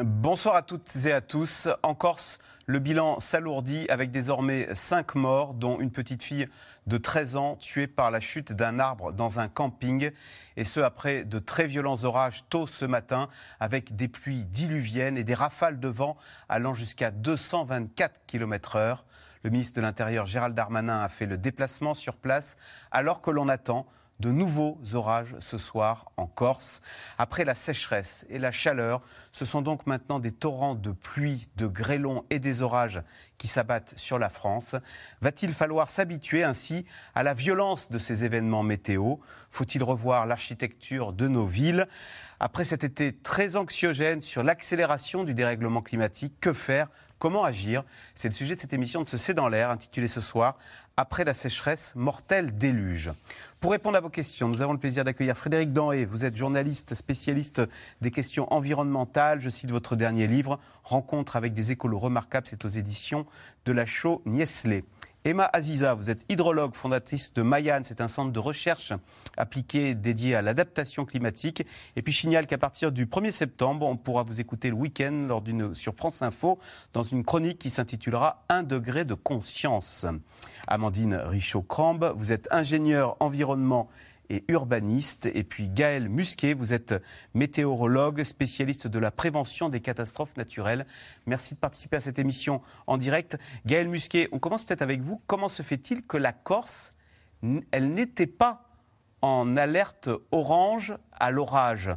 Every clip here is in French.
Bonsoir à toutes et à tous. En Corse, le bilan s'alourdit avec désormais 5 morts, dont une petite fille de 13 ans tuée par la chute d'un arbre dans un camping. Et ce, après de très violents orages tôt ce matin, avec des pluies diluviennes et des rafales de vent allant jusqu'à 224 km/h. Le ministre de l'Intérieur, Gérald Darmanin, a fait le déplacement sur place alors que l'on attend de nouveaux orages ce soir en Corse. Après la sécheresse et la chaleur, ce sont donc maintenant des torrents de pluie, de grêlons et des orages qui s'abattent sur la France. Va-t-il falloir s'habituer ainsi à la violence de ces événements météo? Faut-il revoir l'architecture de nos villes? Après cet été très anxiogène sur l'accélération du dérèglement climatique, que faire Comment agir? C'est le sujet de cette émission de ce C'est dans l'air, intitulée ce soir Après la sécheresse, mortel déluge. Pour répondre à vos questions, nous avons le plaisir d'accueillir Frédéric Danhé. Vous êtes journaliste spécialiste des questions environnementales. Je cite votre dernier livre, Rencontre avec des écolos remarquables. C'est aux éditions de la Chaux Niestlé. Emma Aziza, vous êtes hydrologue, fondatrice de Mayan, c'est un centre de recherche appliqué dédié à l'adaptation climatique. Et puis je signale qu'à partir du 1er septembre, on pourra vous écouter le week-end sur France Info dans une chronique qui s'intitulera Un degré de conscience. Amandine Richaud-Crambe, vous êtes ingénieure environnement et urbaniste. Et puis Gaël Musquet, vous êtes météorologue, spécialiste de la prévention des catastrophes naturelles. Merci de participer à cette émission en direct. Gaël Musquet, on commence peut-être avec vous. Comment se fait-il que la Corse, elle n'était pas en alerte orange à l'orage?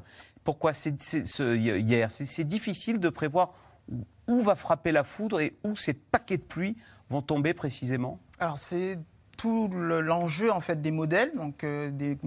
Pourquoi c'est, hier c'est difficile de prévoir où va frapper la foudre et où ces paquets de pluie vont tomber précisément? Alors c'est tout l'enjeu en fait des modèles, donc euh, des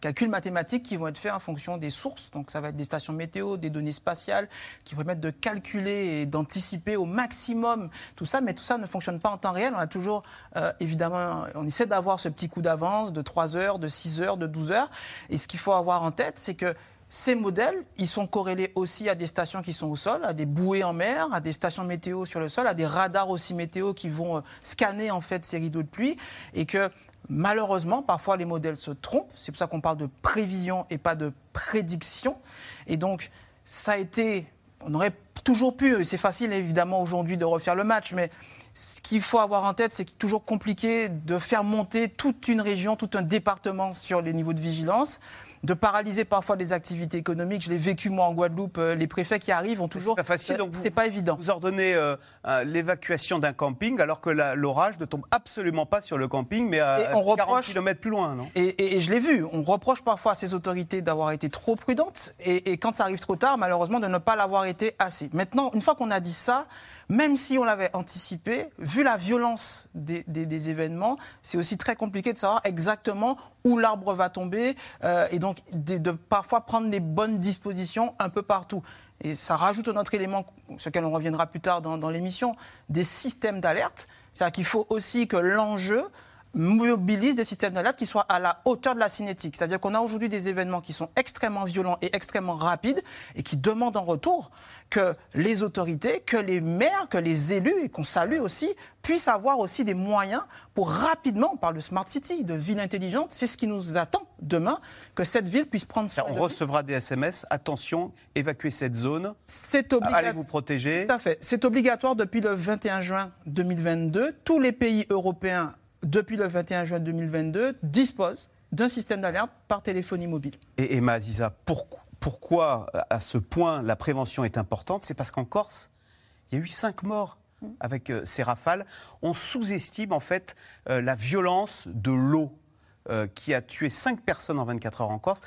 calculs mathématiques qui vont être faits en fonction des sources. Donc ça va être des stations météo, des données spatiales qui permettent de calculer et d'anticiper au maximum tout ça. Mais tout ça ne fonctionne pas en temps réel. On a toujours euh, évidemment, on essaie d'avoir ce petit coup d'avance de 3 heures, de 6 heures, de 12 heures. Et ce qu'il faut avoir en tête, c'est que ces modèles, ils sont corrélés aussi à des stations qui sont au sol, à des bouées en mer, à des stations météo sur le sol, à des radars aussi météo qui vont euh, scanner en fait ces rideaux de pluie et que malheureusement, parfois les modèles se trompent. C'est pour ça qu'on parle de prévision et pas de prédiction. Et donc, ça a été, on aurait toujours pu, c'est facile évidemment aujourd'hui de refaire le match, mais ce qu'il faut avoir en tête, c'est qu'il est toujours compliqué de faire monter toute une région, tout un département sur les niveaux de vigilance de paralyser parfois des activités économiques. Je l'ai vécu moi en Guadeloupe. Euh, les préfets qui arrivent ont toujours. C'est pas facile, donc c'est pas évident. Vous ordonnez euh, l'évacuation d'un camping alors que l'orage ne tombe absolument pas sur le camping, mais à, 40 km plus loin, non? Et, je l'ai vu. On reproche parfois à ces autorités d'avoir été trop prudentes et, et quand ça arrive trop tard, malheureusement, de ne pas l'avoir été assez. Maintenant, une fois qu'on a dit ça, même si on l'avait anticipé, vu la violence des, événements, c'est aussi très compliqué de savoir exactement où l'arbre va tomber euh, et donc de, parfois prendre les bonnes dispositions un peu partout. Et ça rajoute un autre élément, sur lequel on reviendra plus tard dans, dans l'émission, des systèmes d'alerte. C'est-à-dire qu'il faut aussi que l'enjeu mobilise des systèmes d'alerte qui soient à la hauteur de la cinétique. C'est-à-dire qu'on a aujourd'hui des événements qui sont extrêmement violents et extrêmement rapides et qui demandent en retour que les autorités, que les maires, que les élus, et qu'on salue aussi, puissent avoir aussi des moyens pour rapidement, on parle de smart city, de ville intelligente, c'est ce qui nous attend demain, que cette ville puisse prendre soin. On recevra des SMS, attention, évacuez cette zone, c'est allez vous protéger. Tout à fait. C'est obligatoire depuis le 21 juin 2022. Tous les pays européens depuis le 21 juin 2022, dispose d'un système d'alerte par téléphonie mobile. Et Emma Aziza, pourquoi à ce point la prévention est importante? C'est parce qu'en Corse, il y a eu cinq morts avec euh, ces rafales. On sous-estime en fait euh, la violence de l'eau euh, qui a tué cinq personnes en 24 heures en Corse.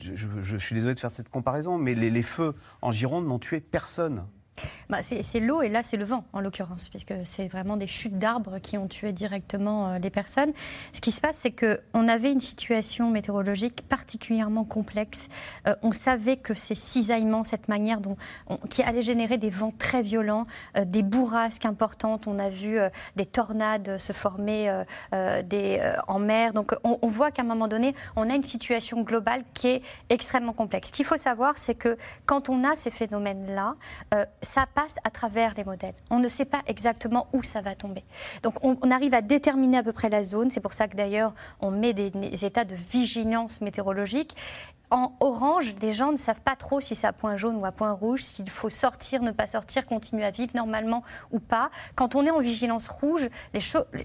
Je, suis désolé de faire cette comparaison, mais les, les feux en Gironde n'ont tué personne. Bah, C'est l'eau et là c'est le vent en l'occurrence, puisque c'est vraiment des chutes d'arbres qui ont tué directement les personnes. Ce qui se passe, c'est qu'on avait une situation météorologique particulièrement complexe. on savait que ces cisaillements, cette manière dont, qui allait générer des vents très violents, des bourrasques importantes. On a vu des tornades se former en mer. Donc on, on voit qu'à un moment donné, on a une situation globale qui est extrêmement complexe. Ce qu'il faut savoir, c'est que quand on a ces phénomènes-là, euh, ça passe à travers les modèles. On ne sait pas exactement où ça va tomber. Donc on, arrive à déterminer à peu près la zone. C'est pour ça que d'ailleurs on met des, des états de vigilance météorologique en orange, les gens ne savent pas trop si c'est à point jaune ou à point rouge, s'il faut sortir, ne pas sortir, continuer à vivre normalement ou pas. Quand on est en vigilance rouge, les,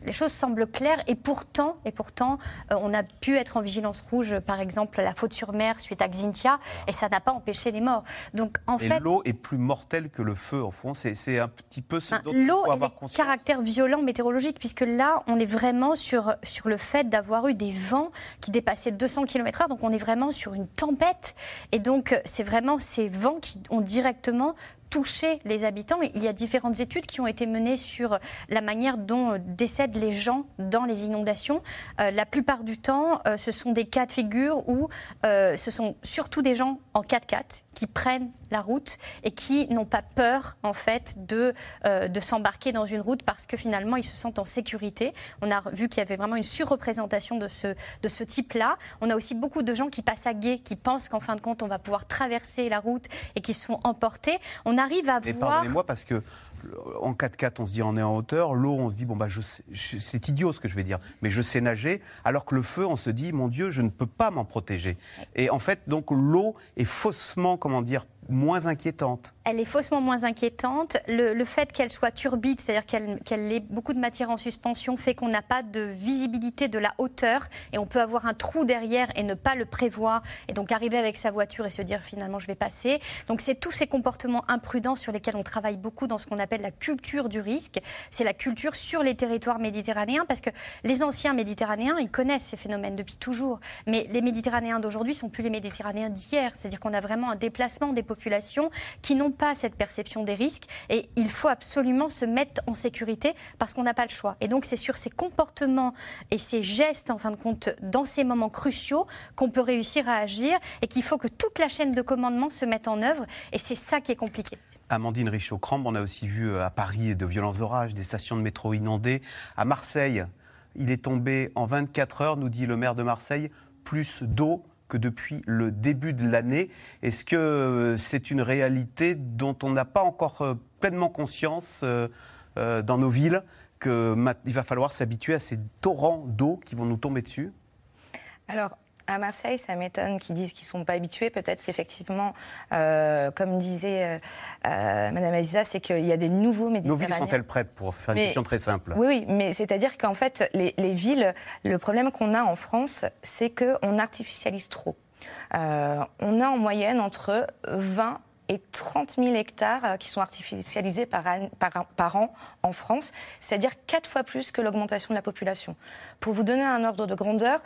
les choses semblent claires et pourtant, et pourtant euh, on a pu être en vigilance rouge, par exemple, la faute sur mer suite à Xintia, et ça n'a pas empêché les morts. Donc en fait, l'eau est plus mortelle que le feu, en fond. C'est un petit peu ce dont L'eau faut avoir conscience. caractère violent météorologique, puisque là, on est vraiment sur, sur le fait d'avoir eu des vents qui dépassaient 200 km/h. Donc on est vraiment sur une tempête. Et donc, c'est vraiment ces vents qui ont directement touché les habitants. Il y a différentes études qui ont été menées sur la manière dont décèdent les gens dans les inondations. Euh, la plupart du temps, euh, ce sont des cas de figure où euh, ce sont surtout des gens en 4x4 qui prennent la route et qui n'ont pas peur en fait de, de s'embarquer dans une route parce que finalement ils se sentent en sécurité. On a vu qu'il y avait vraiment une surreprésentation de ce, de ce type-là. On a aussi beaucoup de gens qui passent à guet, qui pensent qu'en fin de compte on va pouvoir traverser la route et qui se font emporter. On arrive à Et voir. pardonnez-moi parce que en 4x4, on se dit on est en hauteur, l'eau, on se dit bon bah je, sais- je- c'est idiot ce que je vais dire, mais je sais nager, alors que le feu, on se dit mon Dieu, je ne peux pas m'en protéger. Et en fait, donc l'eau est faussement, comment dire, moins inquiétante. Elle est faussement moins inquiétante. Le, le fait qu'elle soit turbide, c'est-à-dire qu'elle qu'elle ait beaucoup de matière en suspension, fait qu'on n'a pas de visibilité de la hauteur et on peut avoir un trou derrière et ne pas le prévoir et donc arriver avec sa voiture et se dire finalement je vais passer. Donc c'est tous ces comportements imprudents sur lesquels on travaille beaucoup dans ce qu'on appelle la culture du risque. C'est la culture sur les territoires méditerranéens parce que les anciens méditerranéens, ils connaissent ces phénomènes depuis toujours. Mais les méditerranéens d'aujourd'hui sont plus les méditerranéens d'hier. C'est-à-dire qu'on a vraiment un déplacement des populations qui n'ont pas cette perception des risques et il faut absolument se mettre en sécurité parce qu'on n'a pas le choix. Et donc c'est sur ces comportements et ces gestes, en fin de compte, dans ces moments cruciaux qu'on peut réussir à agir et qu'il faut que toute la chaîne de commandement se mette en œuvre et c'est ça qui est compliqué. Amandine Richaud-Crambe, on a aussi vu à Paris de violents orages, des stations de métro inondées. À Marseille, il est tombé en 24 heures, nous dit le maire de Marseille, plus d'eau que depuis le début de l'année. Est-ce que euh, c'est une réalité dont on n'a pas encore euh, pleinement conscience euh, dans nos villes qu'il va falloir s'habituer à ces torrents d'eau qui vont nous tomber dessus? Alors, à Marseille, ça m'étonne qu'ils disent qu'ils ne sont pas habitués. Peut-être qu'effectivement, euh, comme disait euh, euh, Madame Aziza, c'est qu'il y a des nouveaux Nos villes Méditerranéens. sont-elles prêtes pour faire une Mais- question très simple? Oui, oui, mais c'est-à-dire qu'en fait, les, les villes, le problème qu'on a en France, c'est qu'on artificialise trop. Euh, on a en moyenne entre 20 et 30 000 hectares qui sont artificialisés par an, par, par an en France, c'est-à-dire quatre fois plus que l'augmentation de la population. Pour vous donner un ordre de grandeur,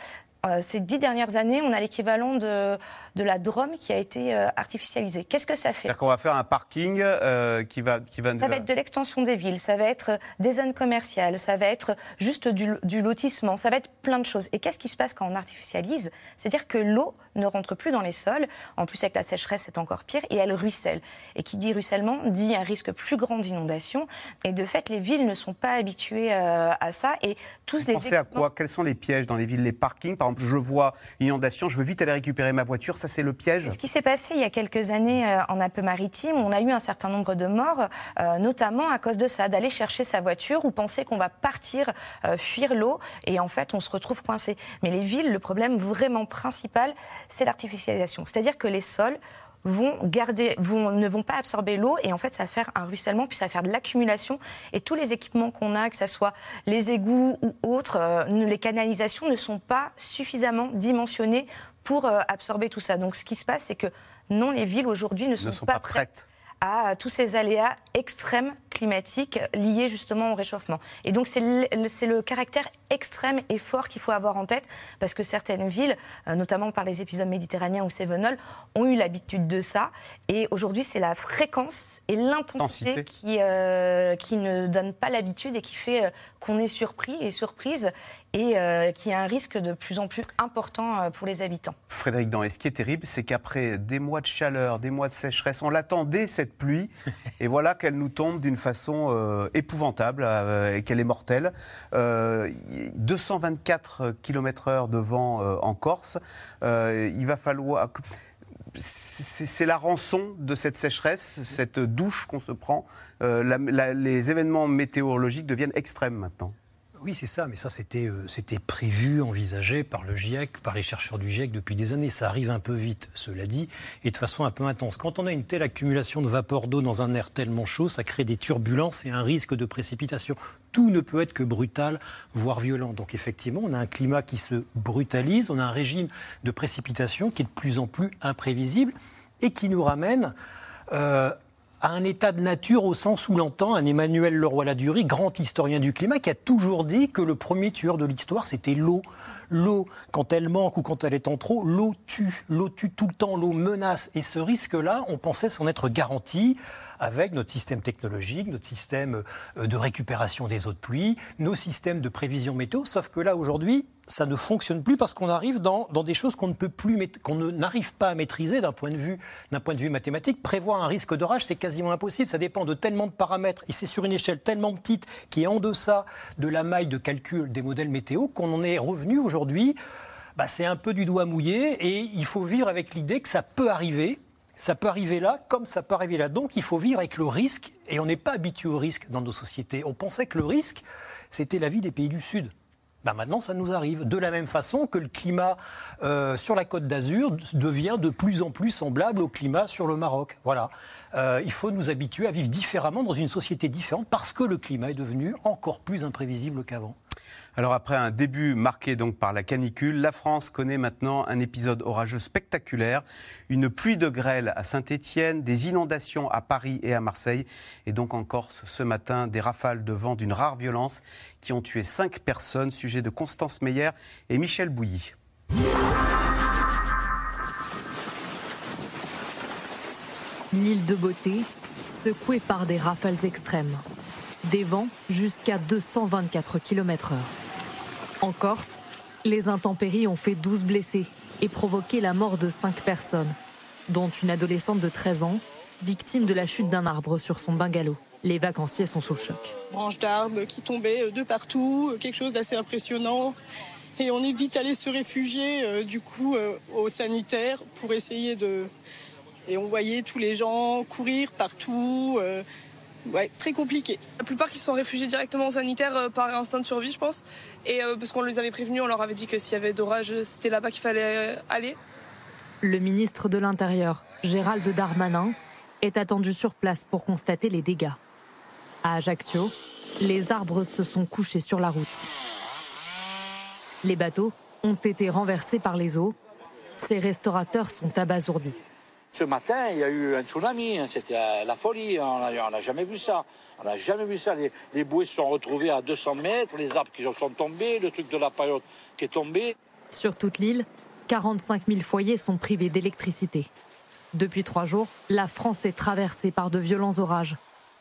ces dix dernières années, on a l'équivalent de, de la Drôme qui a été euh, artificialisée. Qu'est-ce que ça fait? C'est-à-dire qu'on va faire un parking euh, qui va... Qui va ça va être de l'extension des villes, ça va être des zones commerciales, ça va être juste du, du lotissement, ça va être plein de choses. Et qu'est-ce qui se passe quand on artificialise? C'est-à-dire que l'eau ne rentre plus dans les sols. En plus, avec la sécheresse, c'est encore pire et elle ruisselle. Et qui dit ruissellement dit un risque plus grand d'inondation. Et de fait, les villes ne sont pas habituées euh, à ça. Et tous Vous les pensez à quoi? Quels sont les pièges dans les villes? Les parkings, par je vois inondation, je veux vite aller récupérer ma voiture, ça c'est le piège ce qui s'est passé il y a quelques années euh, en Alpes-Maritimes. On a eu un certain nombre de morts, euh, notamment à cause de ça, d'aller chercher sa voiture ou penser qu'on va partir euh, fuir l'eau et en fait on se retrouve coincé. Mais les villes, le problème vraiment principal, c'est l'artificialisation. C'est-à-dire que les sols vont garder, vont, ne vont pas absorber l'eau et en fait ça va faire un ruissellement puis ça va faire de l'accumulation et tous les équipements qu'on a, que ce soit les égouts ou autres, euh, les canalisations ne sont pas suffisamment dimensionnées pour euh, absorber tout ça. Donc ce qui se passe, c'est que non, les villes aujourd'hui ne sont pas prêtes. À tous ces aléas extrêmes climatiques liés justement au réchauffement. Et donc c'est le, le, caractère extrême et fort qu'il faut avoir en tête parce que certaines villes, euh, notamment par les épisodes méditerranéens ou Sévenol, ont eu l'habitude de ça. Et aujourd'hui, c'est la fréquence et l'intensité qui, euh, qui ne donnent pas l'habitude et qui fait euh, qu'on est surpris et surprise et euh, qui a un risque de plus en plus important euh, pour les habitants. Frédéric Dan, et ce qui est terrible, c'est qu'après des mois de chaleur, des mois de sécheresse, on l'attendait cette pluie, et voilà qu'elle nous tombe d'une façon euh, épouvantable et qu'elle est mortelle. 224 km/h de vent en Corse. il va falloir c'est la rançon de cette sécheresse, cette douche qu'on se prend. les événements météorologiques deviennent extrêmes maintenant. Oui, c'est ça, mais ça euh, c'était prévu, envisagé par le GIEC, par les chercheurs du GIEC depuis des années. Ça arrive un peu vite, cela dit, et de façon un peu intense. Quand on a une telle accumulation de vapeur d'eau dans un air tellement chaud, ça crée des turbulences et un risque de précipitation. Tout ne peut être que brutal, voire violent. Donc effectivement, on a un climat qui se brutalise, on a un régime de précipitation qui est de plus en plus imprévisible et qui nous ramène euh, à un état de nature au sens où l'entend un Emmanuel Leroy-Ladurie, grand historien du climat, qui a toujours dit que le premier tueur de l'histoire, c'était l'eau. L'eau, quand elle manque ou quand elle est en trop, l'eau tue. L'eau tue tout le temps, l'eau menace. Et ce risque-là, on pensait s'en être garanti avec notre système technologique, notre système euh, de récupération des eaux de pluie, nos systèmes de prévision météo. Sauf que là, aujourd'hui, ça ne fonctionne plus parce qu'on arrive dans, des choses qu'on ne peut plus, qu'on n'arrive pas à maîtriser d'un point de vue, point de vue mathématique. Prévoir un risque d'orage, c'est quasiment impossible. Ça dépend de tellement de paramètres et c'est sur une échelle tellement petite qui est en deçà de la maille de calcul des modèles météo qu'on en est revenu aujourd'hui. Bah, c'est un peu du doigt mouillé et il faut vivre avec l'idée que ça peut arriver ça peut arriver là comme ça peut arriver là. Donc il faut vivre avec le risque et on n'est pas habitué au risque dans nos sociétés. On pensait que le risque, c'était la vie des pays du Sud. Ben maintenant, ça nous arrive. De la même façon que le climat euh, sur la côte d'Azur devient de plus en plus semblable au climat sur le Maroc. Voilà. Euh, il faut nous habituer à vivre différemment dans une société différente parce que le climat est devenu encore plus imprévisible qu'avant. Alors après un début marqué donc par la canicule, la France connaît maintenant un épisode orageux spectaculaire, une pluie de grêle à Saint-Étienne, des inondations à Paris et à Marseille et donc en Corse ce matin des rafales de vent d'une rare violence qui ont tué cinq personnes, sujet de Constance Meyer et Michel Bouilly. L'île de Beauté, secouée par des rafales extrêmes. Des vents jusqu'à 224 km/h. En Corse, les intempéries ont fait 12 blessés et provoqué la mort de 5 personnes, dont une adolescente de 13 ans, victime de la chute d'un arbre sur son bungalow. Les vacanciers sont sous le choc. Branches d'arbres qui tombaient de partout, quelque chose d'assez impressionnant. Et on est vite allé se réfugier euh, du coup euh, au sanitaire pour essayer de. Et on voyait tous les gens courir partout. Euh, Ouais, très compliqué. La plupart qui sont réfugiés directement au sanitaire euh, par instinct de survie, je pense. Et euh, parce qu'on les avait prévenus, on leur avait dit que s'il y avait d'orage, c'était là-bas qu'il fallait euh, aller. Le ministre de l'Intérieur, Gérald Darmanin, est attendu sur place pour constater les dégâts. À Ajaccio, les arbres se sont couchés sur la route. Les bateaux ont été renversés par les eaux. Ces restaurateurs sont abasourdis. Ce matin, il y a eu un tsunami, hein, c'était la, folie, on n'a jamais vu ça. On n'a jamais vu ça. Les, bouées se sont retrouvées à 200 mètres, les arbres qui sont tombés, le truc de la paillote qui est tombé. Sur toute l'île, 45 000 foyers sont privés d'électricité. Depuis trois jours, la France est traversée par de violents orages.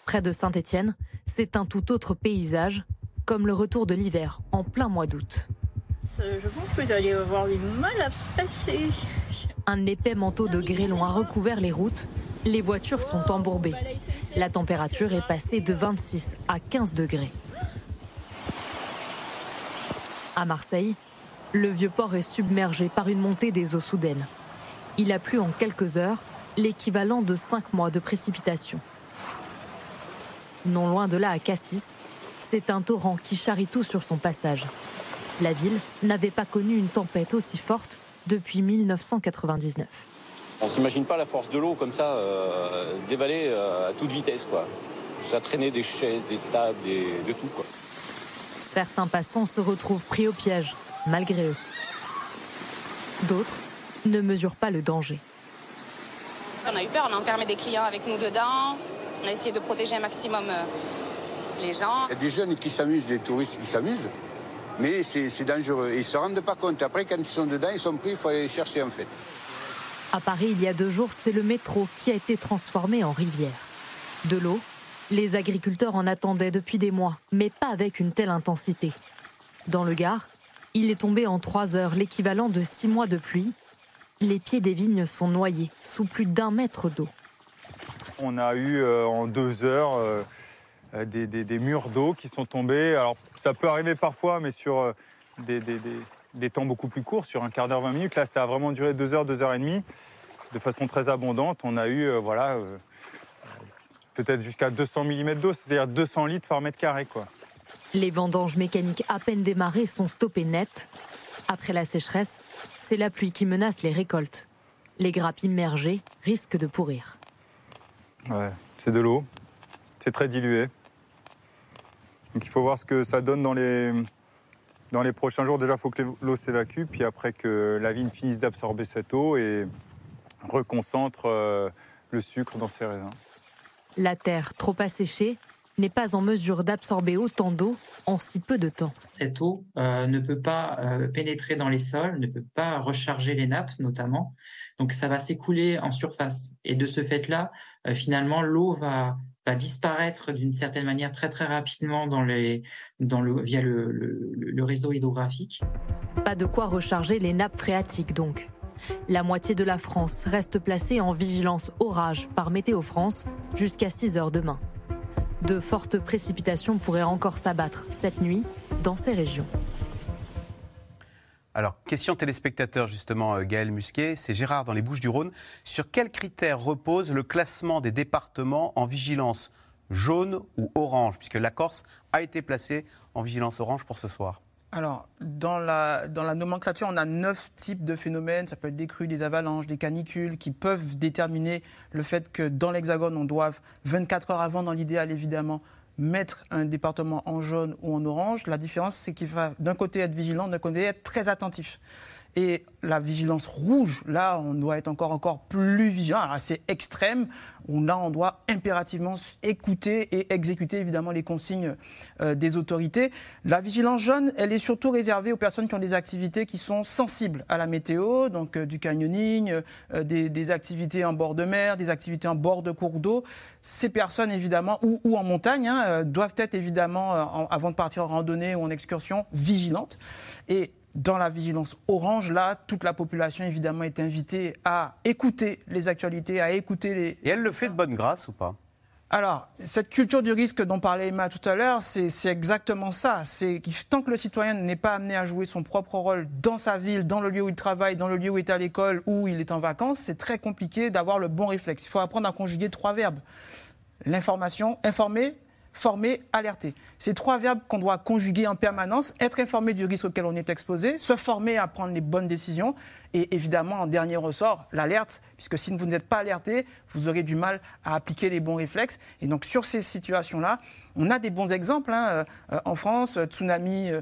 Près de Saint-Étienne, c'est un tout autre paysage, comme le retour de l'hiver en plein mois d'août. Je pense que vous allez avoir du mal à passer. Un épais manteau de grêlon a recouvert les routes. Les voitures sont embourbées. La température est passée de 26 à 15 degrés. À Marseille, le vieux port est submergé par une montée des eaux soudaines. Il a plu en quelques heures, l'équivalent de 5 mois de précipitation. Non loin de là, à Cassis, c'est un torrent qui charrie tout sur son passage. La ville n'avait pas connu une tempête aussi forte depuis 1999. On s'imagine pas la force de l'eau comme ça euh, dévaler euh, à toute vitesse quoi. Ça traînait des chaises, des tables, de tout quoi. Certains passants se retrouvent pris au piège, malgré eux. D'autres ne mesurent pas le danger. qu'on a eu peur. On a enfermé des clients avec nous dedans. On a essayé de protéger un maximum euh, les gens. Il y a des jeunes qui s'amusent, des touristes qui s'amusent, mais c'est dangereux. Ils ne se rendent pas compte. Après, quand ils sont dedans, ils sont pris, il faut aller les chercher en fait. À Paris, il y a deux jours, c'est le métro qui a été transformé en rivière. De l'eau, les agriculteurs en attendaient depuis des mois, mais pas avec une telle intensité. Dans le Gard, il est tombé en trois heures l'équivalent de six mois de pluie. Les pieds des vignes sont noyés sous plus d'un mètre d'eau. On a eu euh, en deux heures euh, euh, des, murs d'eau qui sont tombés. Alors ça peut arriver parfois, mais sur des, temps beaucoup plus courts, sur un quart d'heure, 20 minutes. Là, ça a vraiment duré deux heures, deux heures et demie, de façon très abondante. On a eu, voilà, peut-être jusqu'à 200 mm d'eau, c'est-à-dire 200 litres par mètre carré, quoi. Les vendanges mécaniques à peine démarrées sont stoppées net. Après la sécheresse, c'est la pluie qui menace les récoltes. Les grappes immergées risquent de pourrir. Ouais, c'est de l'eau. C'est très dilué. Donc il faut voir ce que ça donne dans les, dans les prochains jours. Déjà, il faut que l'eau s'évacue, puis après que la vigne finisse d'absorber cette eau et reconcentre euh, le sucre dans ses raisins. La terre trop asséchée n'est pas en mesure d'absorber autant d'eau en si peu de temps. Cette eau euh, ne peut pas euh, pénétrer dans les sols, ne peut pas recharger les nappes notamment. Donc ça va s'écouler en surface. Et de ce fait-là, euh, finalement, l'eau va, va disparaître d'une certaine manière très très rapidement dans le, via le, le réseau hydrographique. Pas de quoi recharger les nappes phréatiques donc. La moitié de la France reste placée en vigilance orage par Météo France jusqu'à 6 heures demain. De fortes précipitations pourraient encore s'abattre cette nuit dans ces régions. Alors, question téléspectateur, justement, euh, Gaël Musquet, c'est Gérard dans les Bouches du Rhône. Sur quels critères repose le classement des départements en vigilance jaune ou orange, puisque la Corse a été placée en vigilance orange pour ce soir alors, dans la, dans la nomenclature, on a neuf types de phénomènes. Ça peut être des crues, des avalanches, des canicules, qui peuvent déterminer le fait que dans l'Hexagone, on doive, 24 heures avant, dans l'idéal évidemment, mettre un département en jaune ou en orange. La différence, c'est qu'il va d'un côté être vigilant, d'un côté être très attentif. Et la vigilance rouge, là, on doit être encore, encore plus vigilant. Alors, c'est extrême. Là, on doit impérativement écouter et exécuter, évidemment, les consignes euh, des autorités. La vigilance jaune, elle est surtout réservée aux personnes qui ont des activités qui sont sensibles à la météo, donc euh, du canyoning, euh, des, activités en bord de mer, des activités en bord de cours d'eau. Ces personnes, évidemment, ou, en montagne, hein, doivent être, évidemment, avant de partir en randonnée ou en excursion, vigilantes. Et dans la vigilance orange, là, toute la population, évidemment, est invitée à écouter les actualités, à écouter les... Et elle le fait de bonne grâce ou pas? Alors, cette culture du risque dont parlait Emma tout à l'heure, c'est exactement ça. C'est tant que le citoyen n'est pas amené à jouer son propre rôle dans sa ville, dans le lieu où il travaille, dans le lieu où il est à l'école, où il est en vacances, c'est très compliqué d'avoir le bon réflexe. Il faut apprendre à conjuguer trois verbes. L'information, informer, former, alerter. Ces trois verbes qu'on doit conjuguer en permanence, être informé du risque auquel on est exposé, se former à prendre les bonnes décisions et évidemment, en dernier ressort, l'alerte, puisque si vous n'êtes pas alerté, vous aurez du mal à appliquer les bons réflexes. Et donc sur ces situations-là, on a des bons exemples. Hein, euh, en France, tsunami, euh,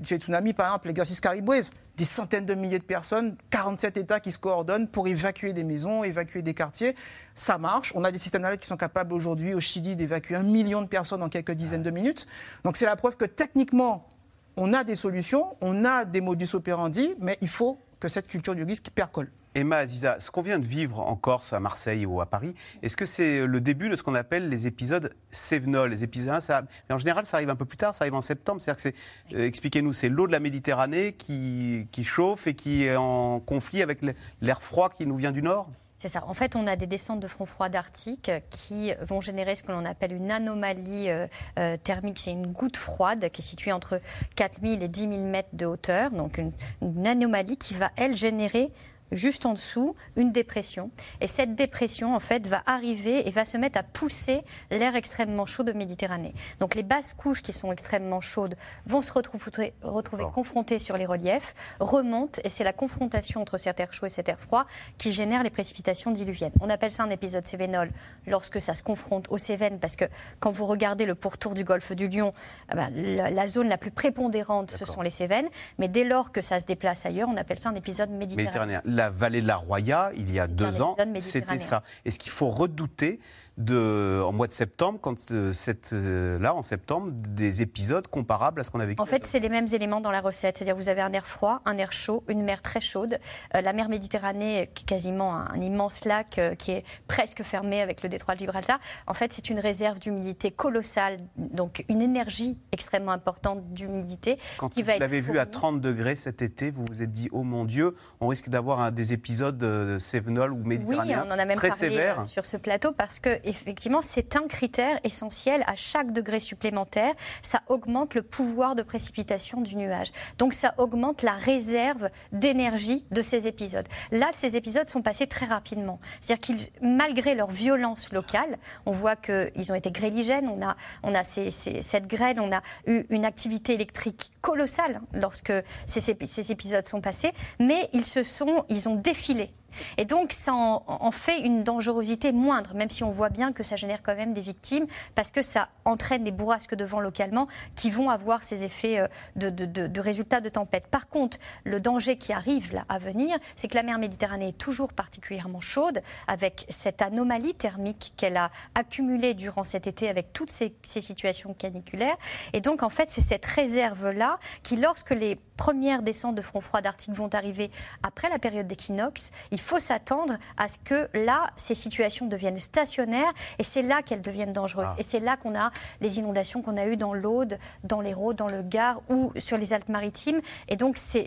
tsunami, par exemple, l'exercice Caribouève des centaines de milliers de personnes, 47 États qui se coordonnent pour évacuer des maisons, évacuer des quartiers. Ça marche. On a des systèmes d'alerte qui sont capables aujourd'hui au Chili d'évacuer un million de personnes en quelques dizaines de minutes. Donc c'est la preuve que techniquement, on a des solutions, on a des modus operandi, mais il faut que cette culture du risque percole. Emma Aziza, ce qu'on vient de vivre en Corse, à Marseille ou à Paris, est-ce que c'est le début de ce qu'on appelle les épisodes Sévenol Les épisodes, ça, mais en général, ça arrive un peu plus tard, ça arrive en septembre. C'est-à-dire que c'est, euh, expliquez-nous, c'est l'eau de la Méditerranée qui, qui chauffe et qui est en conflit avec l'air froid qui nous vient du nord? C'est ça. En fait, on a des descentes de front froid d'Arctique qui vont générer ce que l'on appelle une anomalie euh, euh, thermique. C'est une goutte froide qui est située entre 4000 et 10 000 mètres de hauteur. Donc une, une anomalie qui va, elle, générer juste en dessous une dépression. Et cette dépression, en fait, va arriver et va se mettre à pousser l'air extrêmement chaud de Méditerranée. Donc les basses couches qui sont extrêmement chaudes vont se retrouver, retrouver confrontées sur les reliefs, remontent, et c'est la confrontation entre cet air chaud et cet air froid qui génère les précipitations diluviennes. On appelle ça un épisode cévénol lorsque ça se confronte aux Cévennes, parce que quand vous regardez le pourtour du golfe du Lion, eh ben, la, zone la plus prépondérante, ce sont les Cévennes, mais dès lors que ça se déplace ailleurs, on appelle ça un épisode méditerranéen la vallée de la Roya, il y a deux ans, c'était ça. Est-ce qu'il faut redouter de, en mois de septembre, quand euh, cette, euh, là, en septembre, des épisodes comparables à ce qu'on a vécu En fait, c'est les mêmes éléments dans la recette. C'est-à-dire, vous avez un air froid, un air chaud, une mer très chaude. Euh, la mer Méditerranée, qui est quasiment un, immense lac qui est presque fermé avec le détroit de Gibraltar. En fait, c'est une réserve d'humidité colossale, donc une énergie extrêmement importante d'humidité Quand qui vous va être l'avez vu à fournie. 30 degrés cet été, vous vous êtes dit, oh mon Dieu, on risque d'avoir des épisodes Cévenol ou Oui, méditerranéens on en a même très parlé sévères. sur ce plateau parce que effectivement, c'est un critère essentiel. À chaque degré supplémentaire, ça augmente le pouvoir de précipitation du nuage. Donc, ça augmente la réserve d'énergie de ces épisodes. Là, ces épisodes sont passés très rapidement. C'est-à-dire qu'ils, malgré leur violence locale, on voit qu'ils ont été gréligènes. On a, on a cette grêle, on a eu une activité électrique colossale lorsque ces- ces épisodes sont passés, mais ils se sont, ils ont défilé. Et donc, ça en, fait une dangerosité moindre, même si on voit bien que ça génère quand même des victimes, parce que ça entraîne des bourrasques de vent localement qui vont avoir ces effets euh, de, de- de- résultats de tempête. Par contre, le danger qui arrive là à venir, c'est que la mer Méditerranée est toujours particulièrement chaude, avec cette anomalie thermique qu'elle a accumulée durant cet été avec toutes ces, situations caniculaires. Et donc, en fait, c'est cette réserve-là qui, lorsque les premières descentes de front froid d'Arctique vont arriver après la période d'équinoxe, il s'attendre à ce que là, ces situations deviennent stationnaires et c'est là qu'elles deviennent dangereuses. Ah. Et c'est là qu'on a les inondations qu'on a eues dans l'Aude, dans l'Hérault, dans le Gard ou sur les Alpes-Maritimes. Et donc, c'est-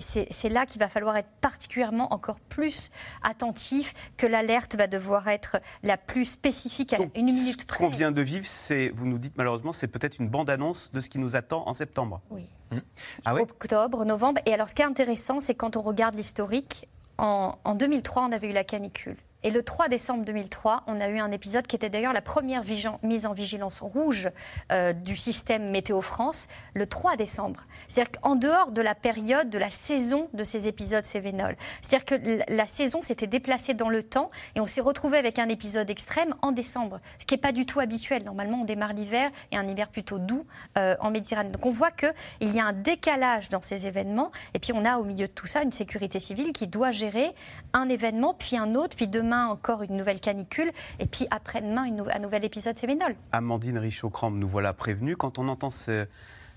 là qu'il va falloir être particulièrement encore plus attentif, que l'alerte va devoir être la plus spécifique à une minute Ce qu'on vient de vivre, c'est, vous nous dites malheureusement, c'est peut-être une bande-annonce de ce qui nous attend en septembre. Oui. Ah oui octobre, novembre. Et alors, ce qui est intéressant, c'est quand on regarde l'historique, en, en 2003, on avait eu la canicule. Et le 3 décembre 2003, on a eu un épisode qui était d'ailleurs la première mise en vigilance rouge euh, du système Météo France, le 3 décembre. C'est-à-dire qu'en dehors de la période, de la saison de ces épisodes Cévenol, c'est-à-dire que la saison s'était déplacée dans le temps et on s'est retrouvé avec un épisode extrême en décembre, ce qui n'est pas du tout habituel. Normalement, on démarre l'hiver et un hiver plutôt doux euh, en Méditerranée. Donc on voit qu'il y a un décalage dans ces événements et puis on a au milieu de tout ça une sécurité civile qui doit gérer un événement, puis un autre, puis demain encore une nouvelle canicule et puis après-demain nou- un nouvel épisode Cévenol. Amandine Richaud-Crampe, nous voilà prévenus. Quand on entend ce,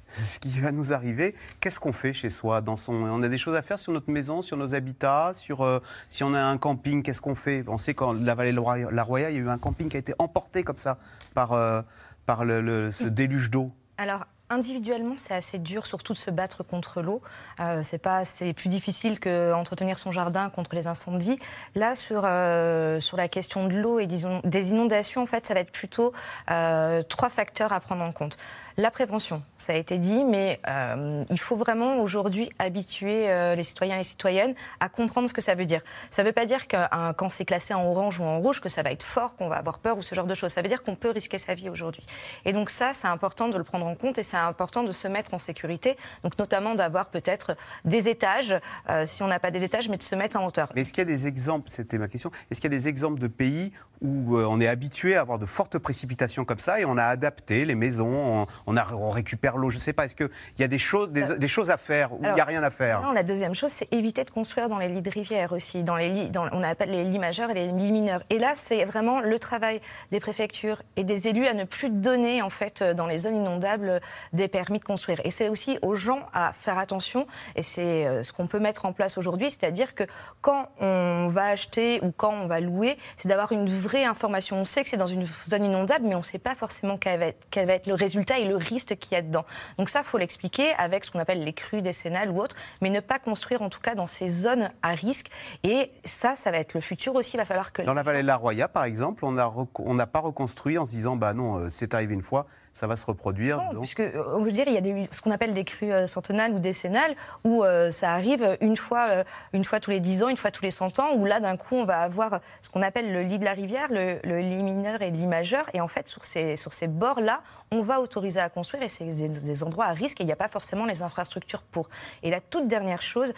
ce qui va nous arriver, qu'est-ce qu'on fait chez soi dans son... On a des choses à faire sur notre maison, sur nos habitats, sur euh, si on a un camping, qu'est-ce qu'on fait? On sait qu'en la vallée de la Roya- la Roya, il y a eu un camping qui a été emporté comme ça par, euh, par le, le- ce déluge d'eau. Alors, individuellement, c'est assez dur, surtout de se battre contre l'eau. Euh, c'est pas, c'est plus difficile que entretenir son jardin contre les incendies. Là, sur euh, la question de l'eau et des inondations, en fait, ça va être plutôt euh, trois facteurs à prendre en compte. La prévention, ça a été dit, mais euh, il faut vraiment aujourd'hui habituer euh, les citoyens et les citoyennes à comprendre ce que ça veut dire. Ça ne veut pas dire que euh, quand c'est classé en orange ou en rouge, que ça va être fort, qu'on va avoir peur ou ce genre de choses. Ça veut dire qu'on peut risquer sa vie aujourd'hui. Et donc ça, c'est important de le prendre en compte et c'est important de se mettre en sécurité. Donc notamment d'avoir peut-être des étages, euh, si on n'a pas des étages, mais de se mettre en hauteur. Est-ce qu'il y a des exemples, c'était ma question, est-ce qu'il y a des exemples de pays où euh, on est habitué à avoir de fortes précipitations comme ça et on a adapté les maisons, on, on a- on récupère l'eau, je ne sais pas, est-ce qu'il y a des choses, des, des choses à faire ou il n'y a rien à faire? Non, la deuxième chose, c'est éviter de construire dans les lits de rivière aussi, dans les dans, on appelle les lits majeurs et les lits mineurs. Et là, c'est vraiment le travail des préfectures et des élus à ne plus donner, en fait, euh, dans les zones inondables, euh, des permis de construire. Et c'est aussi aux gens à faire attention, et c'est ce qu'on peut mettre en place aujourd'hui, c'est-à-dire que quand on va acheter ou quand on va louer, c'est d'avoir une vraie information. On sait que c'est dans une zone inondable, mais on ne sait pas forcément quel va, être, le résultat et le risque qu'il y a dedans. Donc ça, faut l'expliquer avec ce qu'on appelle les crues décennales ou autres, mais ne pas construire en tout cas dans ces zones à risque. Et ça, ça va être le futur aussi. Il va falloir que Dans la vallée de la Roya, par exemple, on n'a on n'a pas reconstruit en se disant, bah non, euh, c'est arrivé une fois, ça va se reproduire. donc- Puisque, euh, on veut dire, il y a des, ce qu'on appelle des crues euh, centennales ou décennales, où euh, ça arrive une fois, euh, une fois tous les 10 ans, une fois tous les 100 ans, où là, d'un coup, on va avoir ce qu'on appelle le lit de la rivière, le, le lit mineur et le lit majeur. Et en fait, sur ces, sur ces bords-là, on va autoriser à construire, et c'est des, des endroits à risque, et il n'y a pas forcément les infrastructures pour. Et la toute dernière chose,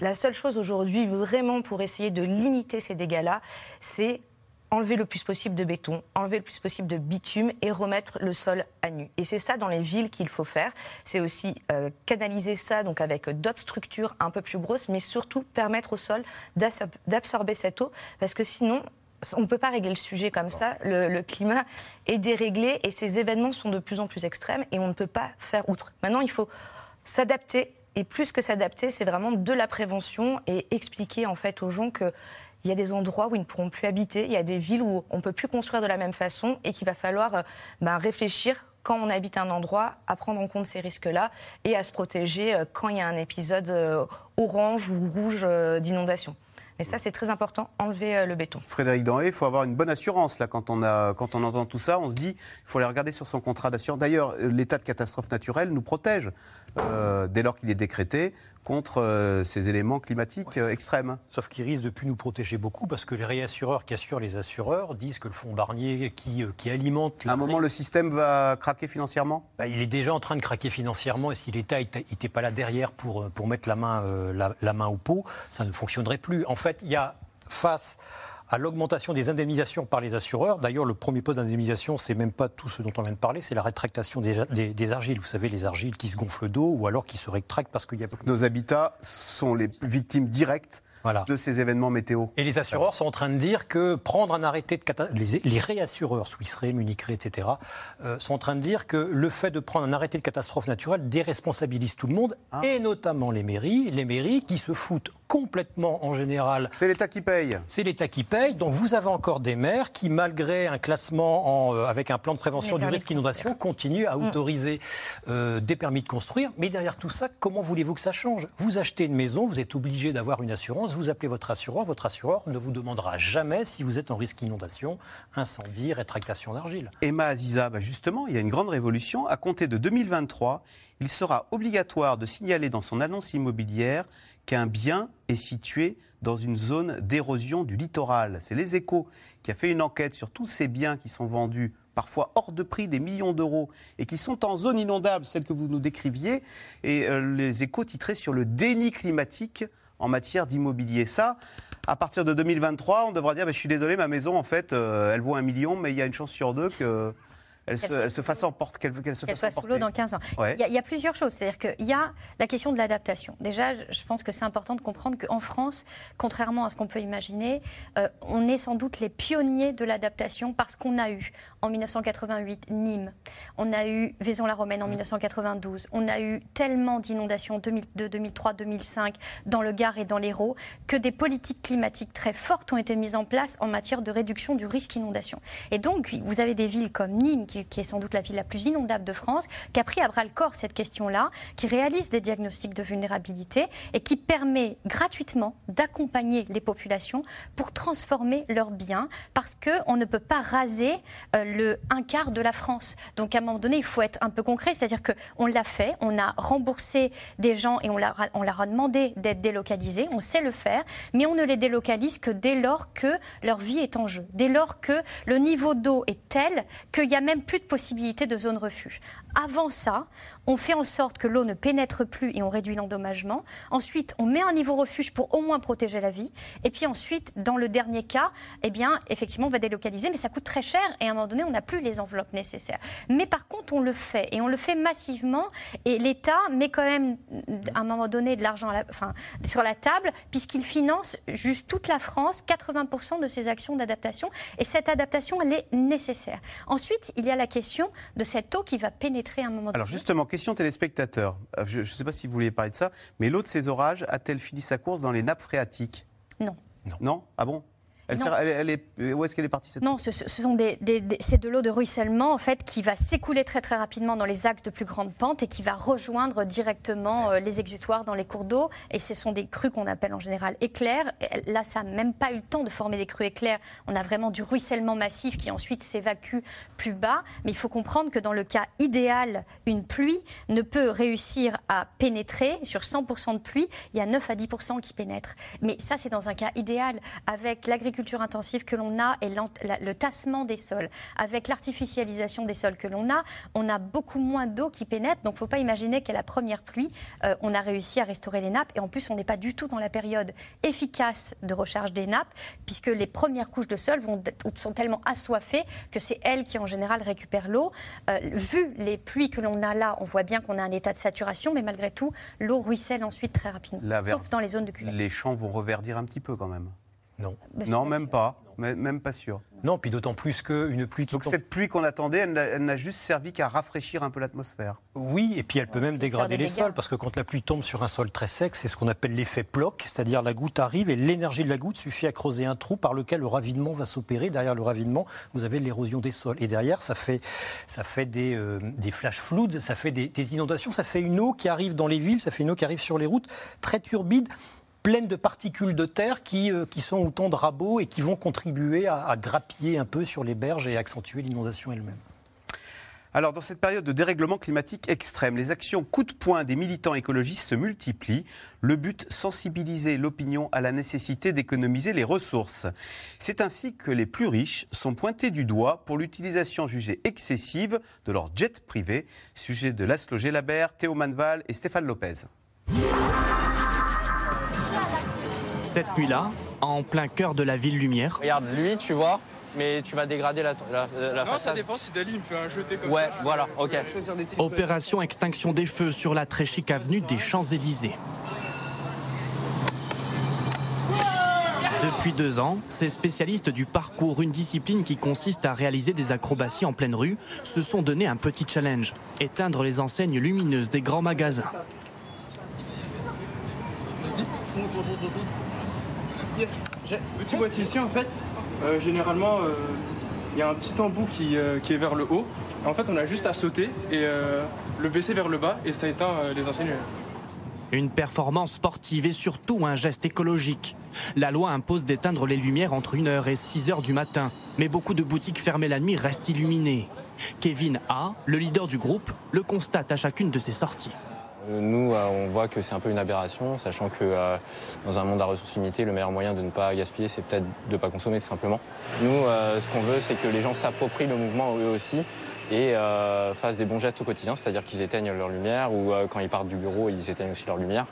la seule chose aujourd'hui, vraiment, pour essayer de limiter ces dégâts-là, c'est enlever le plus possible de béton, enlever le plus possible de bitume et remettre le sol à nu. Et c'est ça dans les villes qu'il faut faire. C'est aussi euh, canaliser ça donc avec d'autres structures un peu plus grosses, mais surtout permettre au sol d'absorber cette eau, parce que sinon on ne peut pas régler le sujet comme ça. Le, le, climat est déréglé et ces événements sont de plus en plus extrêmes et on ne peut pas faire outre. Maintenant, il faut s'adapter. Et plus que s'adapter, c'est vraiment de la prévention et expliquer en fait aux gens que il y a des endroits où ils ne pourront plus habiter, il y a des villes où on ne peut plus construire de la même façon et qu'il va falloir euh, ben, réfléchir quand on habite un endroit, à prendre en compte ces risques-là et à se protéger euh, quand il y a un épisode euh, orange ou rouge d'inondation. Mais ça, c'est très important, enlever le béton. Frédéric Danhé, il faut avoir une bonne assurance là, quand, on a, quand on entend tout ça. On se dit, il faut aller regarder sur son contrat d'assurance. D'ailleurs, l'état de catastrophe naturelle nous protège dès lors qu'il est décrété contre euh, ces éléments climatiques euh, extrêmes. Sauf qu'ils risquent de plus nous protéger beaucoup parce que les réassureurs qui assurent les assureurs disent que le fonds Barnier qui, euh, qui alimente... À un moment, le système va craquer financièrement? Bah, Il est déjà en train de craquer financièrement et si l'État n'était pas là derrière pour, pour mettre la main, la, la main au pot, ça ne fonctionnerait plus. En fait, il y a face à l'augmentation des indemnisations par les assureurs. D'ailleurs, le premier poste d'indemnisation, c'est même pas tout ce dont on vient de parler, c'est la rétractation des, argiles. Vous savez, les argiles qui se gonflent d'eau ou alors qui se rétractent parce qu'il y a plus. Nos habitats sont les victimes directes de ces événements météo. Et les assureurs sont en train de dire que prendre un arrêté de catastrophe, les, réassureurs, Swiss Re, Munich Re, etc., euh, sont en train de dire que le fait de prendre un arrêté de catastrophe naturelle déresponsabilise tout le monde, ah. et notamment les mairies, les mairies qui se foutent complètement en général. C'est l'État qui paye. C'est l'État qui paye. Donc vous avez encore des maires qui, malgré un classement en, euh, avec un plan de prévention du risque inondation, continuent à mm. autoriser euh, des permis de construire. Mais derrière tout ça, comment voulez-vous que ça change? Vous achetez une maison, vous êtes obligé d'avoir une assurance vous appelez votre assureur, votre assureur ne vous demandera jamais si vous êtes en risque inondation, incendie, rétractation d'argile. Emma Aziza, bah, justement, il y a une grande révolution. À compter de 2023, il sera obligatoire de signaler dans son annonce immobilière qu'un bien est situé dans une zone d'érosion du littoral. C'est les échos qui a fait une enquête sur tous ces biens qui sont vendus parfois hors de prix des millions d'euros et qui sont en zone inondable, celle que vous nous décriviez, et euh, les échos titrés sur le déni climatique en matière d'immobilier. Ça, à partir de 2023, on devra dire bah, Je suis désolé, ma maison, en fait, euh, elle vaut un million, mais il y a une chance sur deux que elle, se, fasse emporter, qu'elle se soit sous l'eau dans 15 ans. Il, y a, plusieurs choses. C'est-à-dire qu'il y a la question de l'adaptation. Déjà, je pense que c'est important de comprendre qu'en France, contrairement à ce qu'on peut imaginer, euh, on est sans doute les pionniers de l'adaptation parce qu'on a eu en 1988 Nîmes, on a eu Vaison-la-Romaine en 1992, mmh. on a eu tellement d'inondations 2002, 2003, 2005 dans le Gard et dans l'Hérault que des politiques climatiques très fortes ont été mises en place en matière de réduction du risque inondation. Et donc, vous avez des villes comme Nîmes qui qui, est sans doute la ville la plus inondable de France, qui a pris à bras le corps cette question-là, qui réalise des diagnostics de vulnérabilité et qui permet gratuitement d'accompagner les populations pour transformer leurs biens, parce qu'on ne peut pas raser euh, le un quart de la France. Donc à un moment donné, il faut être un peu concret, c'est-à-dire qu'on l'a fait, on a remboursé des gens et on leur a, demandé d'être délocalisés, on sait le faire, mais on ne les délocalise que dès lors que leur vie est en jeu, dès lors que le niveau d'eau est tel qu'il y a même plus de possibilité de zone refuge. Avant ça, on fait en sorte que l'eau ne pénètre plus et on réduit l'endommagement. Ensuite, on met un niveau refuge pour au moins protéger la vie. Et puis ensuite, dans le dernier cas, eh bien, effectivement, on va délocaliser, mais ça coûte très cher et à un moment donné, on n'a plus les enveloppes nécessaires. Mais par contre, on le fait et on le fait massivement et l'État met quand même à un moment donné de l'argent enfin, sur la table puisqu'il finance juste toute la France, 80% de ses actions d'adaptation. Et cette adaptation, elle est nécessaire. Ensuite, il y a la question de cette eau qui va pénétrer à un moment donné. Alors justement, question téléspectateur. Euh, je ne sais pas si vous vouliez parler de ça, mais l'eau de ces orages a-t-elle fini sa course dans les nappes phréatiques? Non. Non. Non? Ah bon? Elle, est, où est-ce qu'elle est partie cette Non, ce, sont des, c'est de l'eau de ruissellement en fait qui va s'écouler très très rapidement dans les axes de plus grande pente et qui va rejoindre directement euh, les exutoires dans les cours d'eau. Et ce sont des crues qu'on appelle en général éclairs. Là, ça n'a même pas eu le temps de former des crues éclairs. On a vraiment du ruissellement massif qui ensuite s'évacue plus bas. Mais il faut comprendre que dans le cas idéal, une pluie ne peut réussir à pénétrer. Sur 100% de pluie, il y a 9 à 10% qui pénètrent. Mais ça, c'est dans un cas idéal avec l'agriculture l'agriculture intensive que l'on a et le tassement des sols, avec l'artificialisation des sols que l'on a, on a beaucoup moins d'eau qui pénètre. Donc il ne faut pas imaginer qu'à la première pluie, euh, on a réussi à restaurer les nappes. Et en plus, on n'est pas du tout dans la période efficace de recharge des nappes, puisque les premières couches de sol vont, sont tellement assoiffées que c'est elles qui, en général, récupèrent l'eau. Euh, vu les pluies que l'on a là, on voit bien qu'on a un état de saturation, mais malgré tout, l'eau ruisselle ensuite très rapidement, sauf dans les zones de cuvette. Les champs vont reverdir un petit peu quand même. Non. Bah, non, même pas. Même pas sûr. Non, puis d'autant plus qu'une pluie qui Donc cette pluie qu'on attendait, elle n'a juste servi qu'à rafraîchir un peu l'atmosphère. Oui, et puis elle peut même dégrader les sols, parce que quand la pluie tombe sur un sol très sec, c'est ce qu'on appelle l'effet ploc, c'est-à-dire la goutte arrive et l'énergie de la goutte suffit à creuser un trou par lequel le ravinement va s'opérer. Derrière le ravinement, vous avez l'érosion des sols. Et derrière, ça fait, ça fait des, euh, des flash floods, ça fait des, des inondations, ça fait une eau qui arrive dans les villes, ça fait une eau qui arrive sur les routes, très turbide pleine de particules de terre qui, euh, qui sont autant de rabots et qui vont contribuer à, grappiller un peu sur les berges et accentuer l'inondation elle-même. Alors, dans cette période de dérèglement climatique extrême, les actions coup de poing des militants écologistes se multiplient. Le but, sensibiliser l'opinion à la nécessité d'économiser les ressources. C'est ainsi que les plus riches sont pointés du doigt pour l'utilisation jugée excessive de leur jet privé. Sujet de Laszlo Gelabert, Théo Manval et Stéphane Lopez. Cette nuit-là, en plein cœur de la ville lumière. Regarde, lui, tu vois, mais tu vas dégrader la, la, non, ça dépend si Dali me fait un jeté comme ouais, ça. Ouais, voilà, ok. Opération extinction des feux sur la très chic avenue des Champs-Élysées. Depuis deux ans, ces spécialistes du parcours, une discipline qui consiste à réaliser des acrobaties en pleine rue, se sont donné un petit challenge éteindre les enseignes lumineuses des grands magasins. Petit boîtier ici, en fait, euh, généralement, euh, il y a un petit embout qui, euh, qui, est vers le haut. En fait, on a juste à sauter et le baisser vers le bas et ça éteint les enseignes. Une performance sportive et surtout un geste écologique. La loi impose d'éteindre les lumières entre 1h et 6h du matin, mais beaucoup de boutiques fermées la nuit restent illuminées. Kevin A, le leader du groupe, le constate à chacune de ses sorties. Nous, euh, on voit que c'est un peu une aberration, sachant que euh, dans un monde à ressources limitées, le meilleur moyen de ne pas gaspiller, c'est peut-être de ne pas consommer tout simplement. Nous, euh, ce qu'on veut, c'est que les gens s'approprient le mouvement eux aussi et fassent des bons gestes au quotidien, c'est-à-dire qu'ils éteignent leur lumière ou quand ils partent du bureau, ils éteignent aussi leur lumière.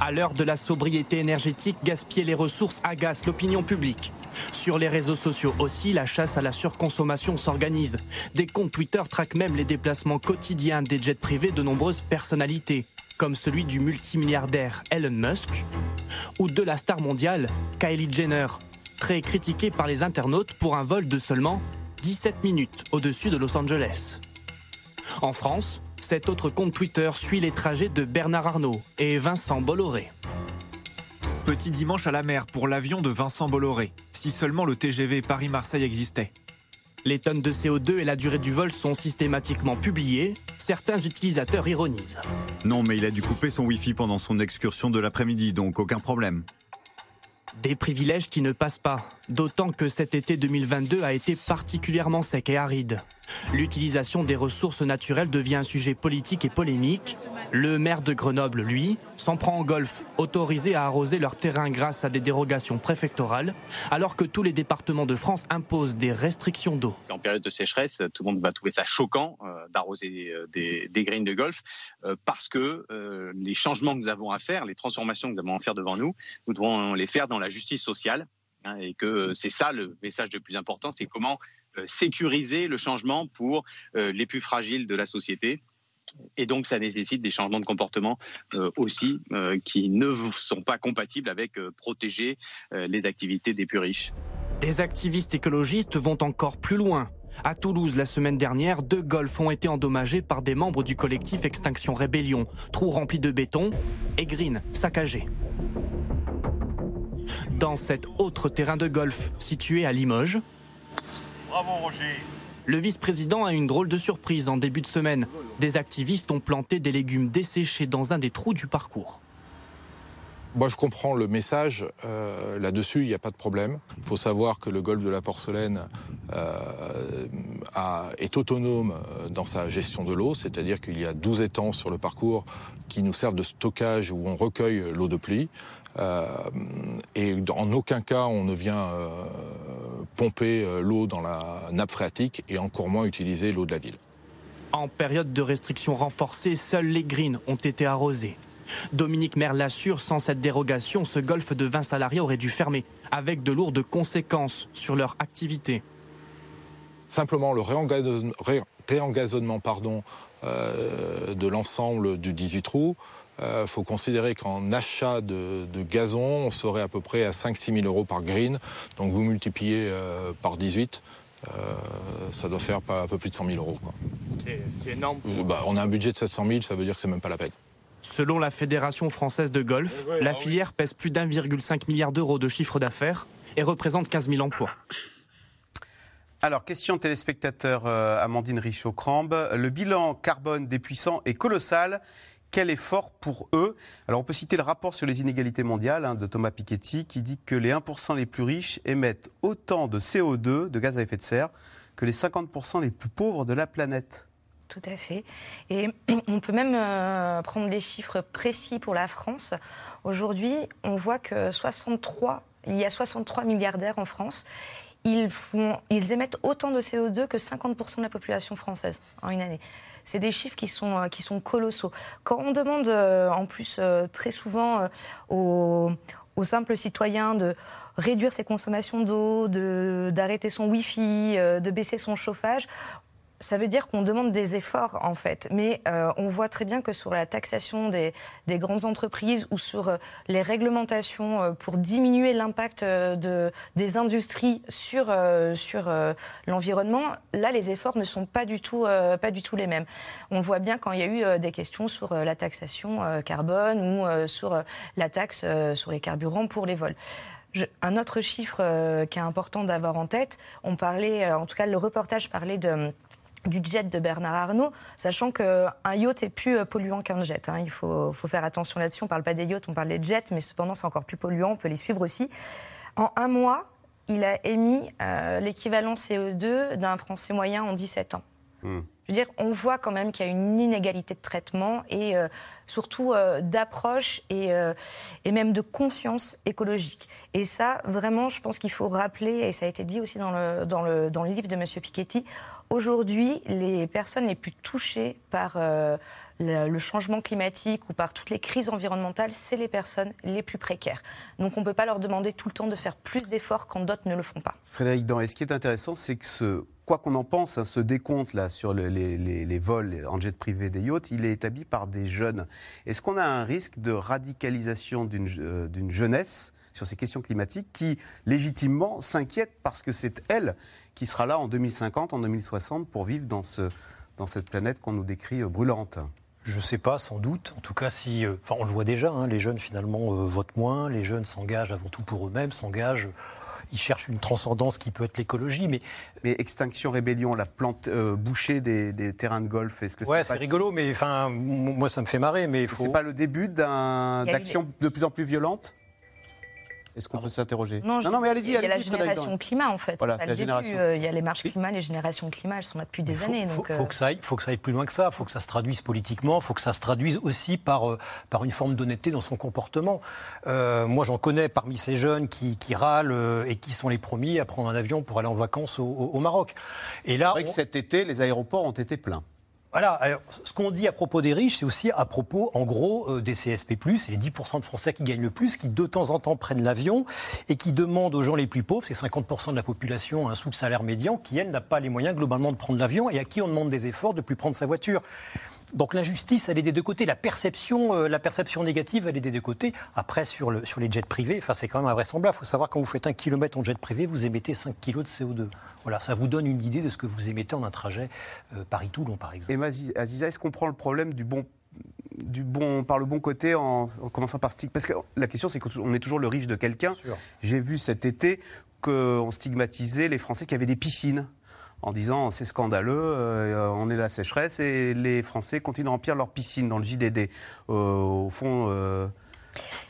À l'heure de la sobriété énergétique, gaspiller les ressources agace l'opinion publique. Sur les réseaux sociaux aussi, la chasse à la surconsommation s'organise. Des comptes Twitter traquent même les déplacements quotidiens des jets privés de nombreuses personnalités, comme celui du multimilliardaire Elon Musk ou de la star mondiale Kylie Jenner, très critiquée par les internautes pour un vol de seulement 17 minutes au-dessus de Los Angeles. En France, cet autre compte Twitter suit les trajets de Bernard Arnault et Vincent Bolloré. Petit dimanche à la mer pour l'avion de Vincent Bolloré, si seulement le TGV Paris-Marseille existait. Les tonnes de CO2 et la durée du vol sont systématiquement publiées. Certains utilisateurs ironisent. Non, mais il a dû couper son Wi-Fi pendant son excursion de l'après-midi, donc aucun problème. Des privilèges qui ne passent pas, d'autant que cet été 2022 a été particulièrement sec et aride. L'utilisation des ressources naturelles devient un sujet politique et polémique. Le maire de Grenoble, lui, s'en prend en golf, autorisé à arroser leur terrain grâce à des dérogations préfectorales, alors que tous les départements de France imposent des restrictions d'eau. En période de sécheresse, tout le monde va trouver ça choquant euh, d'arroser euh, des, des, greens de golf, euh, parce que les changements que nous avons à faire, les transformations que nous avons à faire devant nous, nous devons les faire dans la justice sociale, hein, et que c'est ça le message le plus important, c'est comment euh, sécuriser le changement pour euh, les plus fragiles de la société. Et donc, ça nécessite des changements de comportement euh, aussi qui ne sont pas compatibles avec protéger les activités des plus riches. Des activistes écologistes vont encore plus loin. À Toulouse, la semaine dernière, deux golfs ont été endommagés par des membres du collectif Extinction Rébellion. Trous remplis de béton et green saccagés. Dans cet autre terrain de golf situé à Limoges, Bravo Roger. Le vice-président a une drôle de surprise en début de semaine. Des activistes ont planté des légumes desséchés dans un des trous du parcours. Moi, je comprends le message. Euh, là-dessus, il n'y a pas de problème. Il faut savoir que le golfe de la Porcelaine euh, est autonome euh, dans sa gestion de l'eau, c'est-à-dire qu'il y a 12 étangs sur le parcours qui nous servent de stockage où on recueille l'eau de pluie. Euh, et en aucun cas on ne vient euh, pomper euh, l'eau dans la nappe phréatique et encore moins utiliser l'eau de la ville. En période de restrictions renforcées, seuls les greens ont été arrosés. Dominique Maire l'assure, sans cette dérogation, ce golfe de 20 salariés aurait dû fermer, avec de lourdes conséquences sur leur activité. Simplement, le réengazonnement, réengazonnement pardon, de l'ensemble du 18 trous il euh, faut considérer qu'en achat de, gazon, on serait à peu près à 5-6 000 euros par green. Donc vous multipliez euh, par 18, euh, ça doit faire pas, un peu plus de 100 000 euros. Ce, énorme. Bah, on a un budget de 700 000, ça veut dire que c'est même pas la peine. Selon la Fédération française de golf, la filière pèse plus d'1,5 milliard d'euros de chiffre d'affaires et représente 15 000 emplois. Alors, question téléspectateur Amandine Richaud-Crambe. Le bilan carbone des puissants est colossal quel effort pour eux Alors on peut citer le rapport sur les inégalités mondiales hein, de Thomas Piketty qui dit que les 1% les plus riches émettent autant de CO2, de gaz à effet de serre, que les 50% les plus pauvres de la planète. Tout à fait. Et on peut même euh, prendre des chiffres précis pour la France. Aujourd'hui, on voit que 63, il y a 63 milliardaires en France. Ils, ils émettent autant de CO2 que 50% de la population française en une année c'est des chiffres qui sont, euh, qui sont colossaux. Quand on demande euh, en plus euh, très souvent aux, aux simples citoyens de réduire ses consommations d'eau, d'arrêter son Wi-Fi, de baisser son chauffage, ça veut dire qu'on demande des efforts, en fait. Mais euh, on voit très bien que sur la taxation des, grandes entreprises ou sur euh, les réglementations euh, pour diminuer l'impact de, des industries sur, sur l'environnement, là, les efforts ne sont pas du, tout, pas du tout les mêmes. On voit bien quand il y a eu des questions sur la taxation carbone ou sur la taxe sur les carburants pour les vols. un autre chiffre qui est important d'avoir en tête, on parlait, en tout cas le reportage parlait de du jet de Bernard Arnault, sachant qu'un yacht est plus euh, polluant qu'un jet. Hein. Il faut, faire attention là-dessus. On ne parle pas des yachts, on parle des jets, mais cependant c'est encore plus polluant, on peut les suivre aussi. En un mois, il a émis euh, l'équivalent CO2 d'un Français moyen en 17 ans. Je veux dire, on voit quand même qu'il y a une inégalité de traitement et euh, surtout euh, d'approche et, euh, et, même de conscience écologique. Et ça, vraiment, je pense qu'il faut rappeler, et ça a été dit aussi dans le, dans le, dans le livre de M. Piketty, aujourd'hui, les personnes les plus touchées par le changement climatique ou par toutes les crises environnementales, c'est les personnes les plus précaires. Donc on ne peut pas leur demander tout le temps de faire plus d'efforts quand d'autres ne le font pas. Frédéric Dan, et ce qui est intéressant, c'est que ce, quoi qu'on en pense, hein, ce décompte là sur les, vols en jet privé des yachts, il est établi par des jeunes. Est-ce qu'on a un risque de radicalisation d'une euh, jeunesse sur ces questions climatiques qui, légitimement, s'inquiète parce que c'est elle qui sera là en 2050, en 2060 pour vivre dans cette planète qu'on nous décrit euh, brûlante? Je ne sais pas, sans doute. En tout cas, si, euh, enfin, on le voit déjà, hein, les jeunes finalement euh, votent moins, les jeunes s'engagent avant tout pour eux-mêmes, s'engagent. Ils cherchent une transcendance qui peut être l'écologie, mais... Mais Extinction Rébellion, la plante euh, bouchée des, terrains de golf, est-ce que ouais, c'est rigolo, mais enfin, moi ça me fait marrer, mais il faut... C'est pas le début d'action de plus en plus violente? Est-ce qu'on peut s'interroger non, non, mais allez-y. Il y a la génération climat, en fait. Voilà, la génération. Euh, il y a les marches climat, les générations climat, elles sont là depuis des années. Il faut, faut, que ça aille, faut que ça aille plus loin que ça. Il faut que ça se traduise politiquement. Il faut que ça se traduise aussi par, euh, par une forme d'honnêteté dans son comportement. Euh, moi, j'en connais parmi ces jeunes qui, qui râlent et qui sont les premiers à prendre un avion pour aller en vacances au, Maroc. Et là, vrai que cet été, les aéroports ont été pleins. Voilà, alors, ce qu'on dit à propos des riches, c'est aussi à propos, en gros, euh, des CSP, c'est les 10% de Français qui gagnent le plus, qui de temps en temps prennent l'avion et qui demandent aux gens les plus pauvres, c'est 50% de la population, un sous-salaire médian, qui, elle, n'a pas les moyens globalement de prendre l'avion et à qui on demande des efforts de plus prendre sa voiture. Donc l'injustice, elle est des deux côtés. La perception, euh, la perception négative, elle est des deux côtés. Après, sur, le, sur les jets privés, enfin, c'est quand même invraisemblable. Il faut savoir, quand vous faites un kilomètre en jet privé, vous émettez 5 kg de CO2. Voilà, ça vous donne une idée de ce que vous émettez en un trajet euh, Paris-Toulon, par exemple. Et Aziza, est-ce qu'on prend le problème du bon du bon, par le bon côté en, commençant par stigmatiser Parce que la question, c'est qu'on est toujours le riche de quelqu'un. J'ai vu cet été qu'on stigmatisait les Français qui avaient des piscines en disant c'est scandaleux, euh, on est la sécheresse et les Français continuent à remplir leurs piscines dans le JDD. Euh, au fond,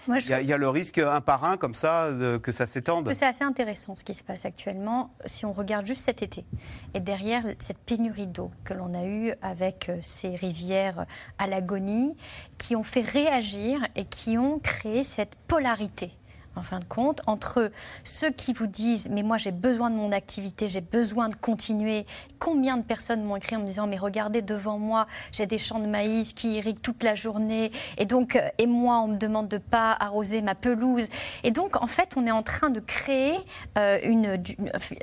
Moi, il, y a, il y a le risque un par un, comme ça, de- que ça s'étende. C'est assez intéressant ce qui se passe actuellement si on regarde juste cet été. Et derrière cette pénurie d'eau que l'on a eue avec euh, ces rivières à l'agonie, qui ont fait réagir et qui ont créé cette polarité. En fin de compte, entre ceux qui vous disent Mais moi j'ai besoin de mon activité, j'ai besoin de continuer. Combien de personnes m'ont écrit en me disant Mais regardez devant moi, j'ai des champs de maïs qui irriguent toute la journée. Et donc, euh, et moi, on me demande de pas arroser ma pelouse. Et donc, en fait, on est en train de créer euh, une,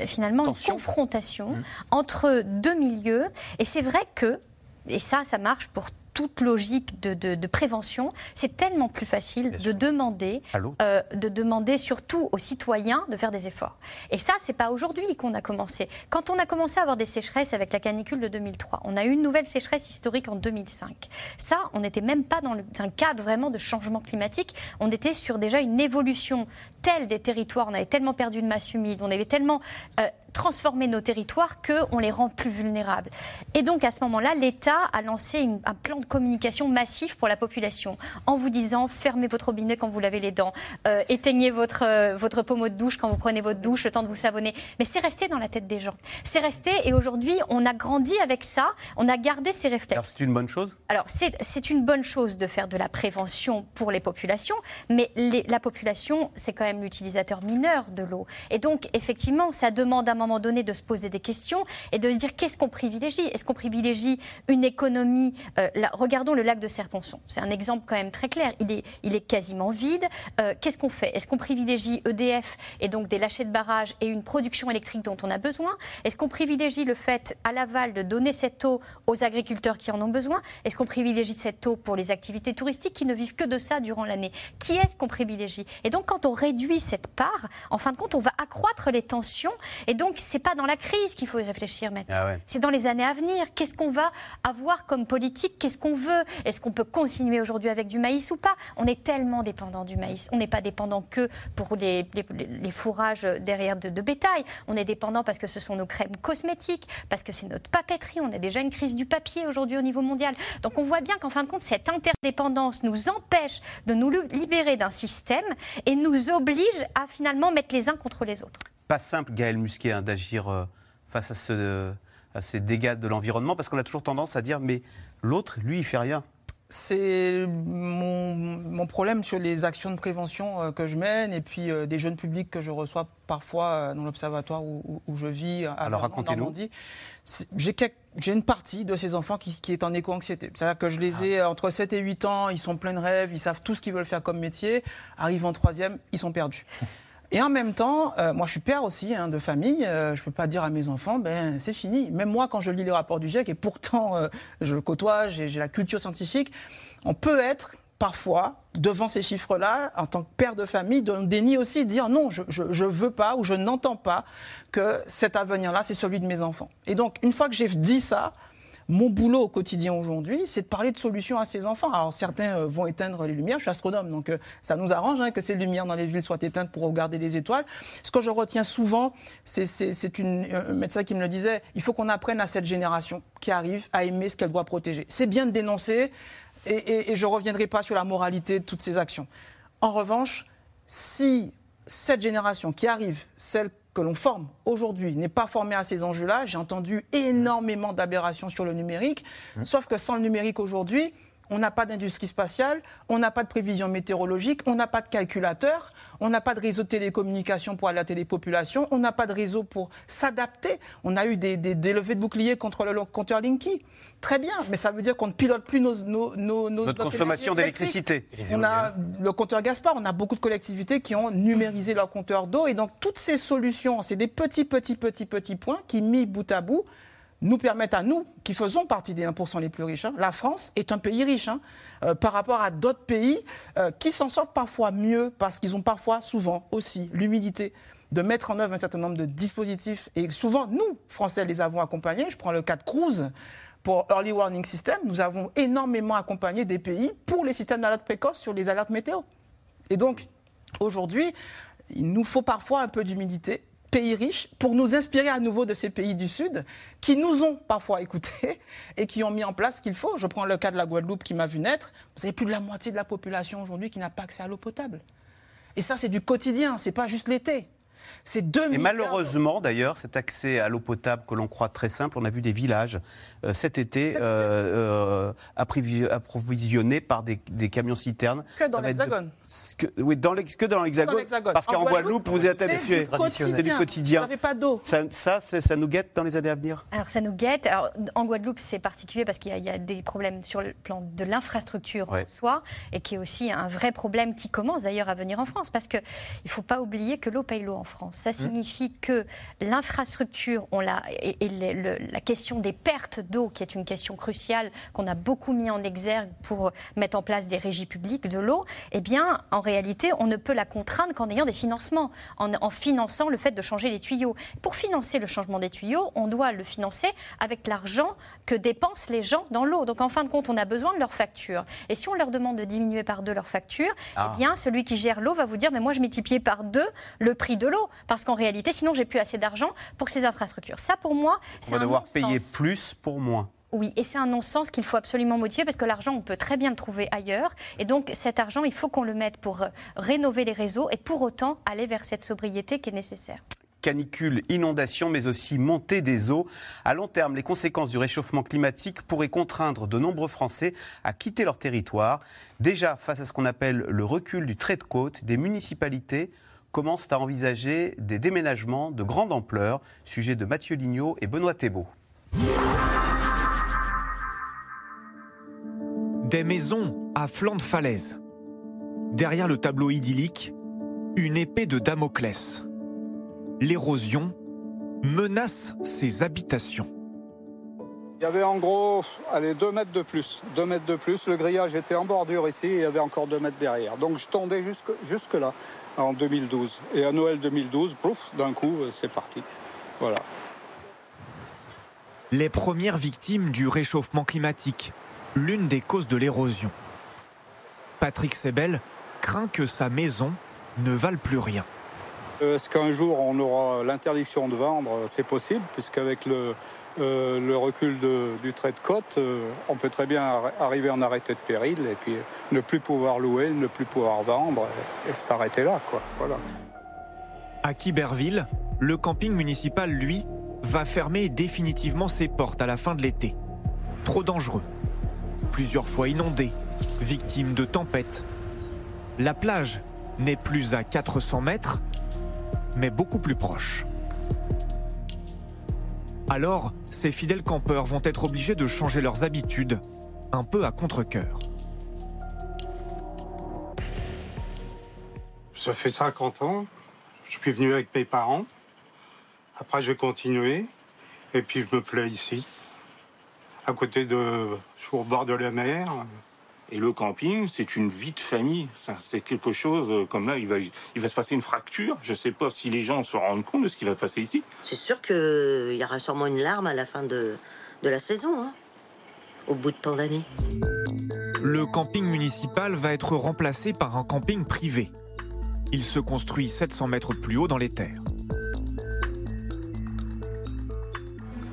finalement une confrontation entre deux milieux. Et c'est vrai que, et ça, ça marche pour toute logique de, de- de prévention, c'est tellement plus facile de demander, euh, de demander surtout aux citoyens de faire des efforts. Et ça, c'est pas aujourd'hui qu'on a commencé. Quand on a commencé à avoir des sécheresses avec la canicule de 2003, on a eu une nouvelle sécheresse historique en 2005. Ça, on n'était même pas dans le- un cadre vraiment de changement climatique. On était sur déjà une évolution telle des territoires. On avait tellement perdu de masse humide, on avait tellement euh, transformé nos territoires qu'on les rend plus vulnérables. Et donc à ce moment-là, l'État a lancé une- un plan de communication massif pour la population en vous disant fermez votre robinet quand vous lavez les dents, euh, éteignez votre, euh, votre pommeau de douche quand vous prenez votre douche, le temps de vous savonner. Mais c'est resté dans la tête des gens. C'est resté et aujourd'hui, on a grandi avec ça, on a gardé ces réflexes. Alors, c'est une bonne chose? Alors, c'est une bonne chose de faire de la prévention pour les populations, mais les- la population, c'est quand même l'utilisateur mineur de l'eau. Et donc, effectivement, ça demande un moment donné de se poser des questions et de se dire qu'est-ce qu'on privilégie? Est-ce qu'on privilégie une économie euh, Regardons le lac de Serponçon. C'est un exemple quand même très clair. Il est, il est quasiment vide. Euh, qu'est-ce qu'on fait? Est-ce qu'on privilégie EDF et donc des lâchers de barrage et une production électrique dont on a besoin? Est-ce qu'on privilégie le fait à l'aval de donner cette eau aux agriculteurs qui en ont besoin? Est-ce qu'on privilégie cette eau pour les activités touristiques qui ne vivent que de ça durant l'année? Qui est-ce qu'on privilégie? Et donc quand on réduit cette part, en fin de compte, on va accroître les tensions. Et donc c'est pas dans la crise qu'il faut y réfléchir maintenant. Ah ouais. C'est dans les années à venir. Qu'est-ce qu'on va avoir comme politique? Qu'est-ce qu'on veut? Est-ce qu'on peut continuer aujourd'hui avec du maïs ou pas? On est tellement dépendant du maïs. On n'est pas dépendant que pour les, les- les fourrages derrière de, de bétail. On est dépendant parce que ce sont nos crèmes cosmétiques, parce que c'est notre papeterie. On a déjà une crise du papier aujourd'hui au niveau mondial. Donc on voit bien qu'en fin de compte, cette interdépendance nous empêche de nous libérer d'un système et nous oblige à finalement mettre les uns contre les autres. Pas simple, Gaël Musquet, hein, d'agir euh, face à, ce- à ces dégâts de l'environnement, parce qu'on a toujours tendance à dire, mais l'autre, lui, il fait rien. C'est mon, mon problème sur les actions de prévention euh, que je mène et puis euh, des jeunes publics que je reçois parfois euh, dans l'observatoire où, où- où je vis. à Alors, racontez-nous. J'ai une partie de ces enfants qui, qui est en éco-anxiété. C'est-à-dire que je les ai euh, entre 7 et 8 ans, ils sont pleins de rêves, ils savent tout ce qu'ils veulent faire comme métier. Arrivent en troisième, ils sont perdus. Et en même temps, euh, moi je suis père aussi hein, de famille, euh, je ne peux pas dire à mes enfants, ben c'est fini. Même moi quand je lis les rapports du GIEC, et pourtant euh, je le côtoie, j'ai la culture scientifique, on peut être parfois devant ces chiffres-là, en tant que père de famille, dans le déni aussi, dire non, je ne veux pas ou je n'entends pas que cet avenir-là, c'est celui de mes enfants. Et donc, une fois que j'ai dit ça, mon boulot au quotidien aujourd'hui, c'est de parler de solutions à ces enfants. Alors certains euh, vont éteindre les lumières, je suis astronome, donc euh, ça nous arrange hein, que ces lumières dans les villes soient éteintes pour regarder les étoiles. Ce que je retiens souvent, c'est- un médecin qui me le disait, il faut qu'on apprenne à cette génération qui arrive à aimer ce qu'elle doit protéger. C'est bien de dénoncer, et, et- et je ne reviendrai pas sur la moralité de toutes ces actions. En revanche, si cette génération qui arrive, celle que l'on forme aujourd'hui, n'est pas formée à ces enjeux-là, j'ai entendu énormément d'aberrations sur le numérique, sauf que sans le numérique aujourd'hui, on n'a pas d'industrie spatiale, on n'a pas de prévision météorologique, on n'a pas de calculateur, on n'a pas de réseau de télécommunication pour alerter les populations, on n'a pas de réseau pour s'adapter. On a eu des, des, des levées de boucliers contre le compteur Linky. Très bien, mais ça veut dire qu'on ne pilote plus nos, nos, Notre consommation d'électricité. On a le compteur Gaspard, on a beaucoup de collectivités qui ont numérisé leur compteur d'eau. Et donc, toutes ces solutions, c'est des petits, petits, petits, petits points qui, mis bout à bout, nous permettent à nous, qui faisons partie des 1% les plus riches, hein, la France est un pays riche hein, euh, par rapport à d'autres pays euh, qui s'en sortent parfois mieux parce qu'ils ont parfois, souvent aussi, l'humilité de mettre en œuvre un certain nombre de dispositifs. Et souvent, nous, Français, les avons accompagnés. Je prends le cas de Cruise. Pour Early Warning System, nous avons énormément accompagné des pays pour les systèmes d'alerte précoce sur les alertes météo. Et donc, aujourd'hui, il nous faut parfois un peu d'humilité pays riches pour nous inspirer à nouveau de ces pays du Sud qui nous ont parfois écoutés et qui ont mis en place ce qu'il faut. Je prends le cas de la Guadeloupe qui m'a vu naître. Vous avez plus de la moitié de la population aujourd'hui qui n'a pas accès à l'eau potable. Et ça, c'est du quotidien, c'est pas juste l'été. C'est 2 Et malheureusement, d'ailleurs, cet accès à l'eau potable que l'on croit très simple, on a vu des villages euh, cet été euh, euh, approvisionnés par des, des camions-citernes. Que dans l'Hexagone. Que, oui, dans que dans l'Hexagone. Parce qu'en Guadeloupe, vous êtes habitué. C'est du quotidien. Vous n'avez pas d'eau. Ça, ça, ça, nous guette dans les années à venir Alors, ça nous guette. Alors, en Guadeloupe, c'est particulier parce qu'il y, y, a des problèmes sur le plan de l'infrastructure ouais. en soi et qui est aussi un vrai problème qui commence d'ailleurs à venir en France. Parce qu'il ne faut pas oublier que l'eau paye l'eau en France. Ça signifie que l'infrastructure, on l'a, et, et le, le, la question des pertes d'eau, qui est une question cruciale qu'on a beaucoup mis en exergue pour mettre en place des régies publiques de l'eau, eh bien, en réalité, on ne peut la contraindre qu'en ayant des financements, en, en, finançant le fait de changer les tuyaux. Pour financer le changement des tuyaux, on doit le financer avec l'argent que dépensent les gens dans l'eau. Donc, en fin de compte, on a besoin de leurs factures. Et si on leur demande de diminuer par deux leurs factures, ah. eh bien, celui qui gère l'eau va vous dire, mais moi, je multiplie par deux le prix de l'eau parce qu'en réalité, sinon, j'ai plus assez d'argent pour ces infrastructures. Ça, pour moi, c'est On va devoir payer plus pour moins. Oui, et c'est un non-sens qu'il faut absolument motiver parce que l'argent, on peut très bien le trouver ailleurs. Et donc, cet argent, il faut qu'on le mette pour rénover les réseaux et pour autant aller vers cette sobriété qui est nécessaire canicule, inondations, mais aussi montée des eaux. À long terme, les conséquences du réchauffement climatique pourraient contraindre de nombreux Français à quitter leur territoire. Déjà, face à ce qu'on appelle le recul du trait de côte, des municipalités commencent à envisager des déménagements de grande ampleur. Sujet de Mathieu Lignot et Benoît Thébault. Des maisons à flanc de falaise. Derrière le tableau idyllique, une épée de Damoclès. L'érosion menace ces habitations. Il y avait en gros, allez, 2 mètres de plus. 2 mètres de plus. Le grillage était en bordure ici et il y avait encore 2 mètres derrière. Donc je jusque, jusque là, en 2012. Et à Noël 2012, pouf, d'un coup, c'est parti. Voilà. Les premières victimes du réchauffement climatique, l'une des causes de l'érosion. Patrick Sebel craint que sa maison ne vale plus rien. Est-ce qu'un jour on aura l'interdiction de vendre? C'est possible, puisqu'avec le, euh, le recul du trait de côte, euh, on peut très bien arriver en arrêté de péril et puis ne plus pouvoir louer, ne plus pouvoir vendre et, et s'arrêter là. Quoi. Voilà. À Quiberville, le camping municipal, lui, va fermer définitivement ses portes à la fin de l'été. Trop dangereux. Plusieurs fois inondé, victime de tempêtes. La plage n'est plus à 400 mètres, mais beaucoup plus proche. Alors, ces fidèles campeurs vont être obligés de changer leurs habitudes, un peu à contre-coeur. Ça fait 50 ans. Je suis venu avec mes parents. Après, j'ai continué. Et puis, je me plais ici. À côté de. Je bord de la mer. Et le camping, c'est une vie de famille. C'est quelque chose comme là, il va, il va se passer une fracture. Je ne sais pas si les gens se rendent compte de ce qui va se passer ici. C'est sûr qu'il y aura sûrement une larme à la fin de, de la saison, hein, au bout de tant d'années. Le camping municipal va être remplacé par un camping privé. Il se construit 700 mètres plus haut dans les terres.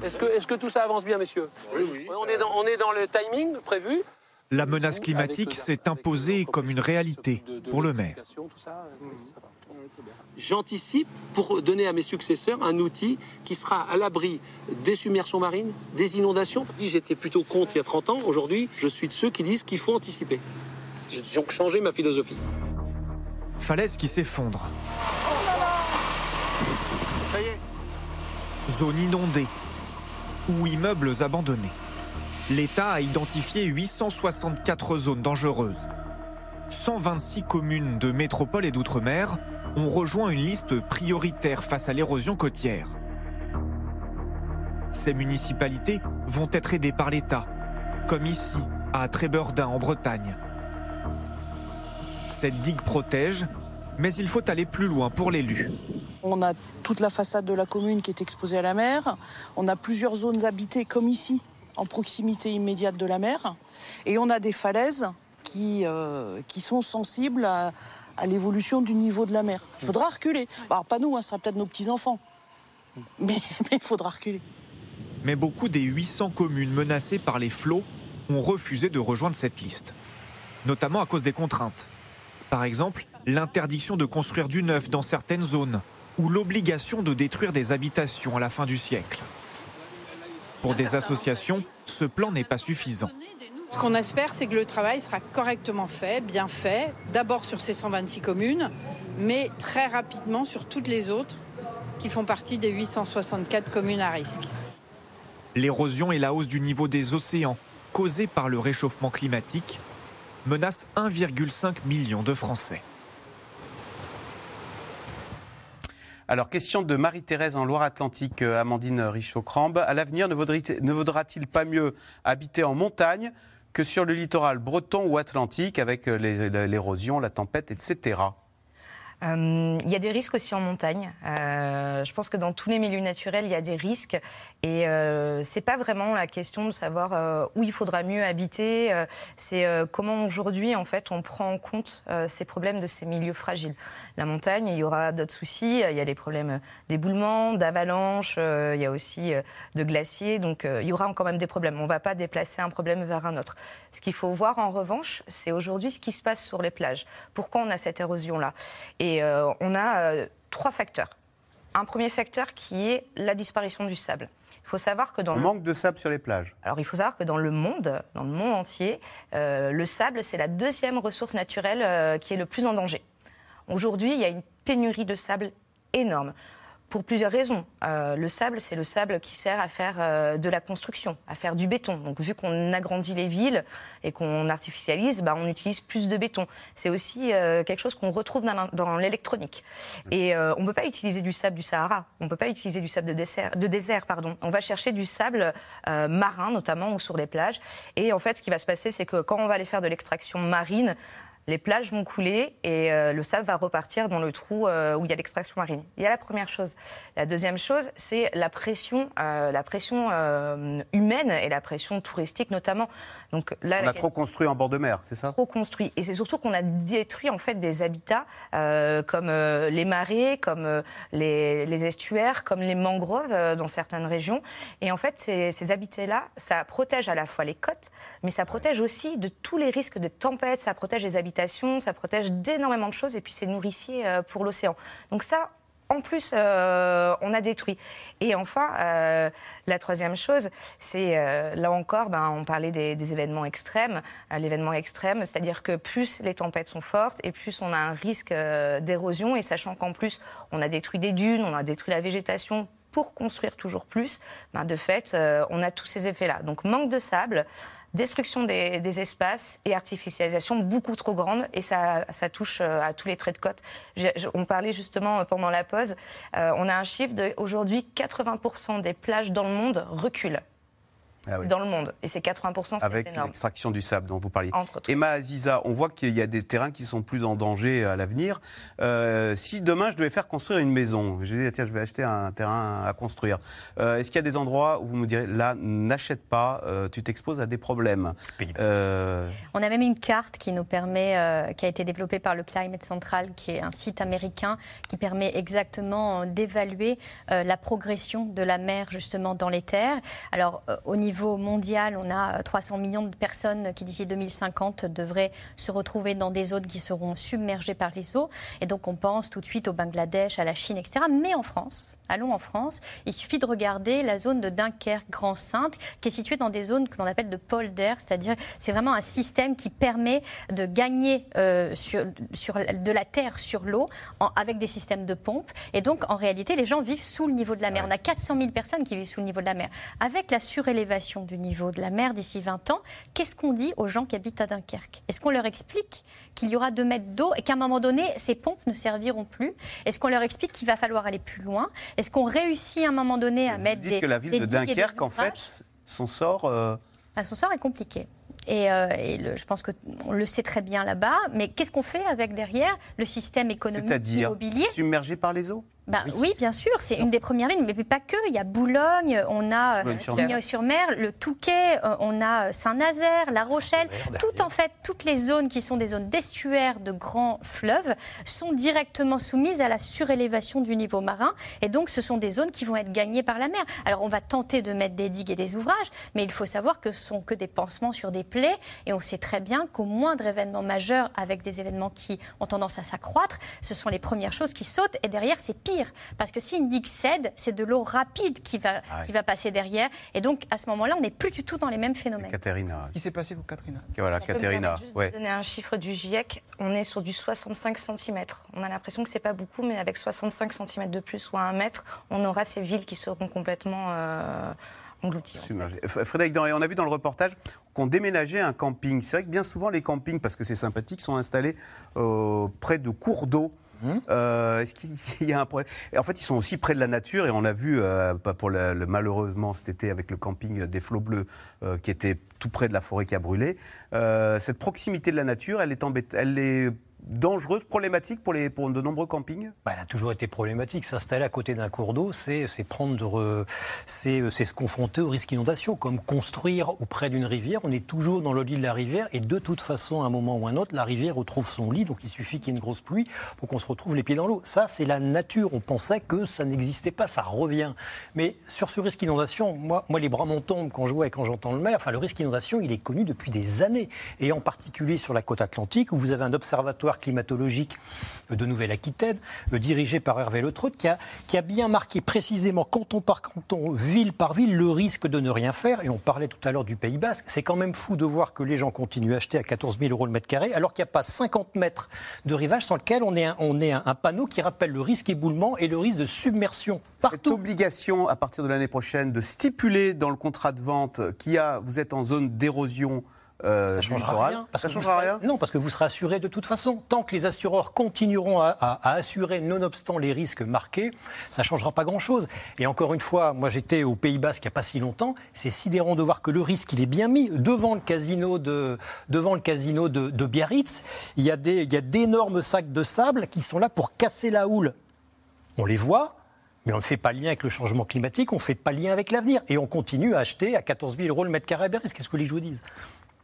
Est-ce que, est que, tout ça avance bien, messieurs? Oui, oui. On est dans, on est dans le timing prévu la menace climatique s'est imposée comme une réalité pour le maire. J'anticipe pour donner à mes successeurs un outil qui sera à l'abri des submersions marines, des inondations. J'étais plutôt contre il y a 30 ans. Aujourd'hui, je suis de ceux qui disent qu'il faut anticiper. J'ai donc changé ma philosophie. Falaise qui s'effondre. Ça y est. Zone inondée ou immeubles abandonnés. L'État a identifié 864 zones dangereuses. 126 communes de métropole et d'outre-mer ont rejoint une liste prioritaire face à l'érosion côtière. Ces municipalités vont être aidées par l'État, comme ici, à Trébeurdin en Bretagne. Cette digue protège, mais il faut aller plus loin pour l'élu. On a toute la façade de la commune qui est exposée à la mer. On a plusieurs zones habitées comme ici, en proximité immédiate de la mer. Et on a des falaises qui, euh, qui sont sensibles à, à l'évolution du niveau de la mer. Il faudra reculer. Alors pas nous, hein, ce sera peut-être nos petits-enfants. Mais il faudra reculer. Mais beaucoup des 800 communes menacées par les flots ont refusé de rejoindre cette liste, notamment à cause des contraintes. Par exemple, l'interdiction de construire du neuf dans certaines zones ou l'obligation de détruire des habitations à la fin du siècle. Pour des associations, ce plan n'est pas suffisant. Ce qu'on espère, c'est que le travail sera correctement fait, bien fait, d'abord sur ces 126 communes, mais très rapidement sur toutes les autres qui font partie des 864 communes à risque. L'érosion et la hausse du niveau des océans causée par le réchauffement climatique menacent 1,5 million de Français. Alors, question de Marie-Thérèse en Loire-Atlantique, euh, Amandine Richaud-Crambe. À l'avenir, ne vaudra-t-il pas mieux habiter en montagne que sur le littoral breton ou atlantique avec euh, l'érosion, la tempête, etc. Euh, il y a des risques aussi en montagne. Euh, je pense que dans tous les milieux naturels, il y a des risques. Et euh, c'est pas vraiment la question de savoir euh, où il faudra mieux habiter. c'est comment aujourd'hui, en fait, on prend en compte ces problèmes de ces milieux fragiles. La montagne, il y aura d'autres soucis. Il y a des problèmes d'éboulement, d'avalanche. il y a aussi de glaciers. Donc, il y aura quand même des problèmes. On ne va pas déplacer un problème vers un autre. Ce qu'il faut voir, en revanche, c'est aujourd'hui ce qui se passe sur les plages. Pourquoi on a cette érosion-là? Et euh, on a euh, trois facteurs. Un premier facteur qui est la disparition du sable. Il faut savoir que dans le manque de sable sur les plages. alors il faut savoir que dans le monde, dans le monde entier, euh, le sable c'est la deuxième ressource naturelle qui est le plus en danger. Aujourd'hui, il y a une pénurie de sable énorme. Pour plusieurs raisons. Euh, le sable, c'est le sable qui sert à faire euh, de la construction, à faire du béton. Donc, vu qu'on agrandit les villes et qu'on artificialise, bah, on utilise plus de béton. C'est aussi euh, quelque chose qu'on retrouve dans, l'électronique. Et euh, on ne peut pas utiliser du sable du Sahara. On ne peut pas utiliser du sable de désert. De désert pardon. On va chercher du sable euh, marin, notamment, ou sur les plages. Et en fait, ce qui va se passer, c'est que quand on va aller faire de l'extraction marine, les plages vont couler et euh, le sable va repartir dans le trou euh, où il y a l'extraction marine. Il y a la première chose. La deuxième chose, c'est la pression, euh, la pression humaine et la pression touristique notamment. Donc là, On a trop construit en bord de mer, c'est ça? Trop construit. Et c'est surtout qu'on a détruit en fait des habitats comme les marais, comme les, les estuaires, comme les mangroves dans certaines régions. Et en fait, ces, ces habitats-là, ça protège à la fois les côtes, mais ça protège aussi de tous les risques de tempêtes, ça protège les ça protège d'énormément de choses et puis c'est nourricier euh, pour l'océan. Donc ça, en plus, euh, on a détruit. Et enfin, euh, la troisième chose, c'est là encore, ben, on parlait des, événements extrêmes. L'événement extrême, c'est-à-dire que plus les tempêtes sont fortes et plus on a un risque d'érosion. Et sachant qu'en plus, on a détruit des dunes, on a détruit la végétation pour construire toujours plus, ben, de fait, on a tous ces effets-là. Donc manque de sable. Destruction des, espaces et artificialisation beaucoup trop grande et ça, ça touche euh, à tous les traits de côte. J'ai- je- on parlait justement euh, pendant la pause, euh, on a un chiffre de aujourd'hui 80% des plages dans le monde reculent. Ah oui. Dans le monde. Et c'est 80%, c'est Avec l'extraction du sable dont vous parliez. Entre autres. Emma Aziza, on voit qu'il y a des terrains qui sont plus en danger à l'avenir. Euh, si demain je devais faire construire une maison, je dis tiens je vais acheter un terrain à construire. Euh, Est-ce qu'il y a des endroits où vous me direz là n'achète pas, euh, tu t'exposes à des problèmes Euh, On a même une carte qui nous permet, euh, qui a été développée par le Climate Central, qui est un site américain qui permet exactement euh, d'évaluer euh, la progression de la mer justement dans les terres. Alors euh, au niveau mondial, on a euh, 300 millions de personnes qui d'ici 2050 devraient se retrouver dans des zones qui seront submergées par les eaux. Et donc on pense tout de suite au Bangladesh, à la Chine, etc. Mais en France, allons en France, il suffit de regarder la zone de Dunkerque, Grand-Sainte, qui est située dans des zones que l'on appelle de polder, c'est-à-dire c'est vraiment un système qui permet de gagner euh, sur, sur de la terre sur l'eau avec des systèmes de pompe. Et donc en réalité, les gens vivent sous le niveau de la mer. On a 400 000 personnes qui vivent sous le niveau de la mer. Avec la surélévation du niveau de la mer d'ici 20 ans, qu'est-ce qu'on dit aux gens qui habitent à Dunkerque? Est-ce qu'on leur explique qu'il y aura 2 mètres d'eau et qu'à un moment donné, ces pompes ne serviront plus? Est-ce qu'on leur explique qu'il va falloir aller plus loin? Est-ce qu'on réussit à un moment donné à mettre Vous des dites que la ville des de des Dunkerque en fait son sort. euh, ah, son sort est compliqué. Et, euh, et le- je pense qu'on le sait très bien là-bas. Mais qu'est-ce qu'on fait avec derrière le système économique C'est-à-dire immobilier? submergé par les eaux? Bah, oui. bien sûr, c'est une des premières villes, mais pas que. Il y a Boulogne, on a Boulogne-sur-Mer. sur mer le Touquet, euh, on a Saint-Nazaire, La Rochelle. Tout en fait, toutes les zones qui sont des zones d'estuaires de grands fleuves sont directement soumises à la surélévation du niveau marin. Et donc, ce sont des zones qui vont être gagnées par la mer. Alors, on va tenter de mettre des digues et des ouvrages, mais il faut savoir que ce sont que des pansements sur des plaies. Et on sait très bien qu'au moindre événement majeur, avec des événements qui ont tendance à s'accroître, ce sont les premières choses qui sautent. Et derrière, c'est pire. Parce que si une digue cède, c'est de l'eau rapide qui va, Ah ouais. qui va passer derrière. Et donc, à ce moment-là, on n'est plus du tout dans les mêmes phénomènes. Caterina. Ce qui s'est passé pour Katrina. Voilà, Caterina. permettre juste Ouais. donner un chiffre du GIEC. On est sur du 65 cm. On a l'impression que c'est pas beaucoup, mais avec 65 cm de plus ou à 1 mètre, on aura ces villes qui seront complètement euh, Frédéric Denré, on a vu dans le reportage qu'on déménageait un camping. C'est vrai que bien souvent, les campings, parce que c'est sympathique, sont installés euh, près de cours d'eau. Euh, Est-ce qu'il y a un problème? Et En fait, ils sont aussi près de la nature et on a vu, euh, pas pour le, le- malheureusement cet été avec le camping des flots bleus euh, qui était tout près de la forêt qui a brûlé. Euh, cette proximité de la nature, elle est, embête- elle est dangereuse, problématique pour, les, pour de nombreux campings? Bah, elle a toujours été problématique. S'installer à côté d'un cours d'eau, c'est euh, se confronter au risque d'inondation. Comme construire auprès d'une rivière, on est toujours dans le lit de la rivière et de toute façon, à un moment ou un autre, la rivière retrouve son lit. Donc il suffit qu'il y ait une grosse pluie pour qu'on se retrouve les pieds dans l'eau. Ça, c'est la nature. On pensait que ça n'existait pas, ça revient. Mais sur ce risque d'inondation, moi, moi, les bras m'en tombent quand je vois et quand j'entends le maire. Enfin, le risque d'inondation, il est connu depuis des années. Et en particulier sur la côte atlantique, où vous avez un observatoire climatologique de Nouvelle-Aquitaine, dirigé par Hervé Le qui a, qui a bien marqué précisément, canton par canton, ville par ville, le risque de ne rien faire. Et on parlait tout à l'heure du Pays Basque. C'est quand même fou de voir que les gens continuent à acheter à 14 000 euros le mètre carré, alors qu'il n'y a pas 50 mètres de rivage sans lequel on est un, un, un panneau qui rappelle le risque éboulement et le risque de submersion. Cette obligation, à partir de l'année prochaine, de stipuler dans le contrat de vente qu'il y a, vous êtes en zone d'érosion euh, Ça changera rien. parce Ça que vous changera serez- rien Non, parce que vous serez assuré de toute façon. Tant que les assureurs continueront à, à- à assurer, nonobstant les risques marqués, ça ne changera pas grand-chose. Et encore une fois, moi j'étais au Pays Basque il n'y a pas si longtemps. C'est sidérant de voir que le risque, il est bien mis. Devant le casino de, devant le casino de, de Biarritz, il y a des- il y a d'énormes sacs de sable qui sont là pour casser la houle. On les voit. Mais on ne fait pas lien avec le changement climatique, on ne fait pas lien avec l'avenir. Et on continue à acheter à 14 000 euros le mètre carré à Biarritz. Qu'est-ce que les je vous disent?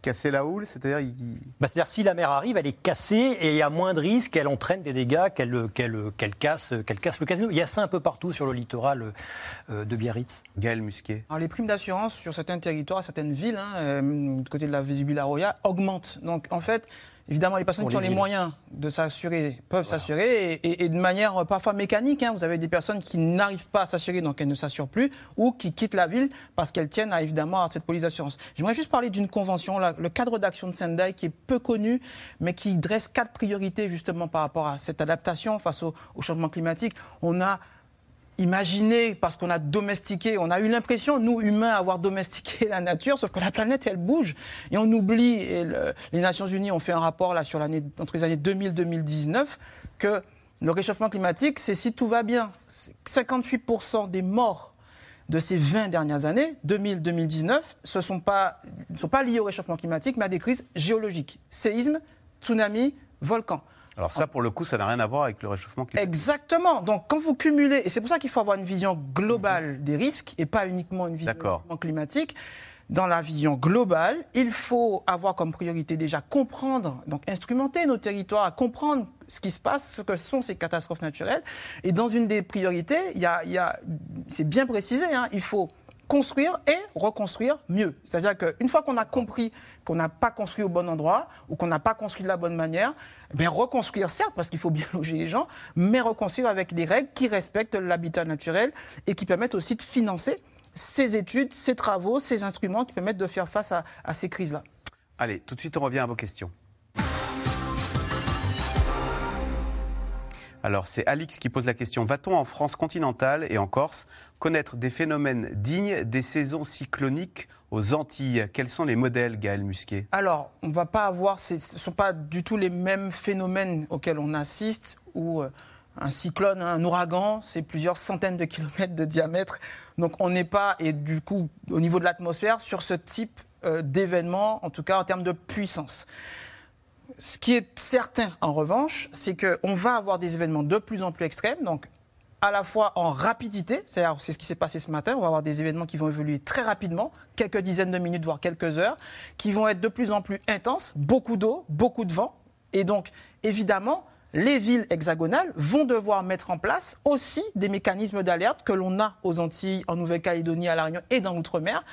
Casser la houle, c'est-à-dire il- bah, C'est-à-dire si la mer arrive, elle est cassée et il y a moins de risques qu'elle entraîne des dégâts, qu'elle qu'elle- qu'elle casse, qu'elle casse le casino. Il y a ça un peu partout sur le littoral euh, de Biarritz. Gaël Musquet. Alors, les primes d'assurance sur certains territoires, certaines villes, hein, euh, du côté de la Vésubila Roya, augmentent. Donc, en fait, évidemment, les personnes qui ont les moyens de s'assurer peuvent s'assurer et, et- et de manière euh, parfois mécanique. hein. vous avez des personnes qui n'arrivent pas à s'assurer, donc elles ne s'assurent plus, ou qui quittent la ville parce qu'elles tiennent à, évidemment à cette police d'assurance. J'aimerais juste parler d'une convention, là, le cadre d'action de Sendai, qui est peu connu, mais qui dresse quatre priorités justement par rapport à cette adaptation face au, au changement climatique. On a Imaginez, parce qu'on a domestiqué, on a eu l'impression, nous humains, avoir domestiqué la nature, sauf que la planète, elle bouge. Et on oublie, et le- les Nations Unies ont fait un rapport là, sur l'année, entre les années 2000 et 2019, que le réchauffement climatique, c'est si tout va bien. C'est 58% des morts de ces 20 dernières années, 2000-2019, ne sont pas, ne sont pas liés au réchauffement climatique, mais à des crises géologiques. Séismes, tsunamis, volcans. Alors ça, pour le coup, ça n'a rien à voir avec le réchauffement climatique. Exactement. Donc, quand vous cumulez, et c'est pour ça qu'il faut avoir une vision globale des risques et pas uniquement une vision climatique. Dans la vision globale, il faut avoir comme priorité déjà comprendre, donc instrumenter nos territoires, comprendre ce qui se passe, ce que sont ces catastrophes naturelles. Et dans une des priorités, il y a, il y a- c'est bien précisé, hein, il faut construire et reconstruire mieux. C'est-à-dire qu'une fois qu'on a compris qu'on n'a pas construit au bon endroit ou qu'on n'a pas construit de la bonne manière, eh reconstruire certes, parce qu'il faut bien loger les gens, mais reconstruire avec des règles qui respectent l'habitat naturel et qui permettent aussi de financer ces études, ces travaux, ces instruments qui permettent de faire face à ces crises-là. Allez, tout de suite, on revient à vos questions. Alors, c'est Alix qui pose la question. Va-t-on en France continentale et en Corse connaître des phénomènes dignes des saisons cycloniques aux Antilles? Quels sont les modèles, Gaël Musquet? Alors, on ne va pas avoir, ce ne sont pas du tout les mêmes phénomènes auxquels on assiste, où euh, un cyclone, un ouragan, c'est plusieurs centaines de kilomètres de diamètre. Donc on n'est pas, et du coup, au niveau de l'atmosphère, sur ce type euh, d'événement, en tout cas en termes de puissance. Ce qui est certain, en revanche, c'est qu'on va avoir des événements de plus en plus extrêmes. Donc, à la fois en rapidité, c'est-à-dire c'est ce qui s'est passé ce matin, on va avoir des événements qui vont évoluer très rapidement, quelques dizaines de minutes, voire quelques heures, qui vont être de plus en plus intenses, beaucoup d'eau, beaucoup de vent, et donc évidemment, les villes hexagonales vont devoir mettre en place aussi des mécanismes d'alerte que l'on a aux Antilles, en Nouvelle-Calédonie, à La et dans l'outre-mer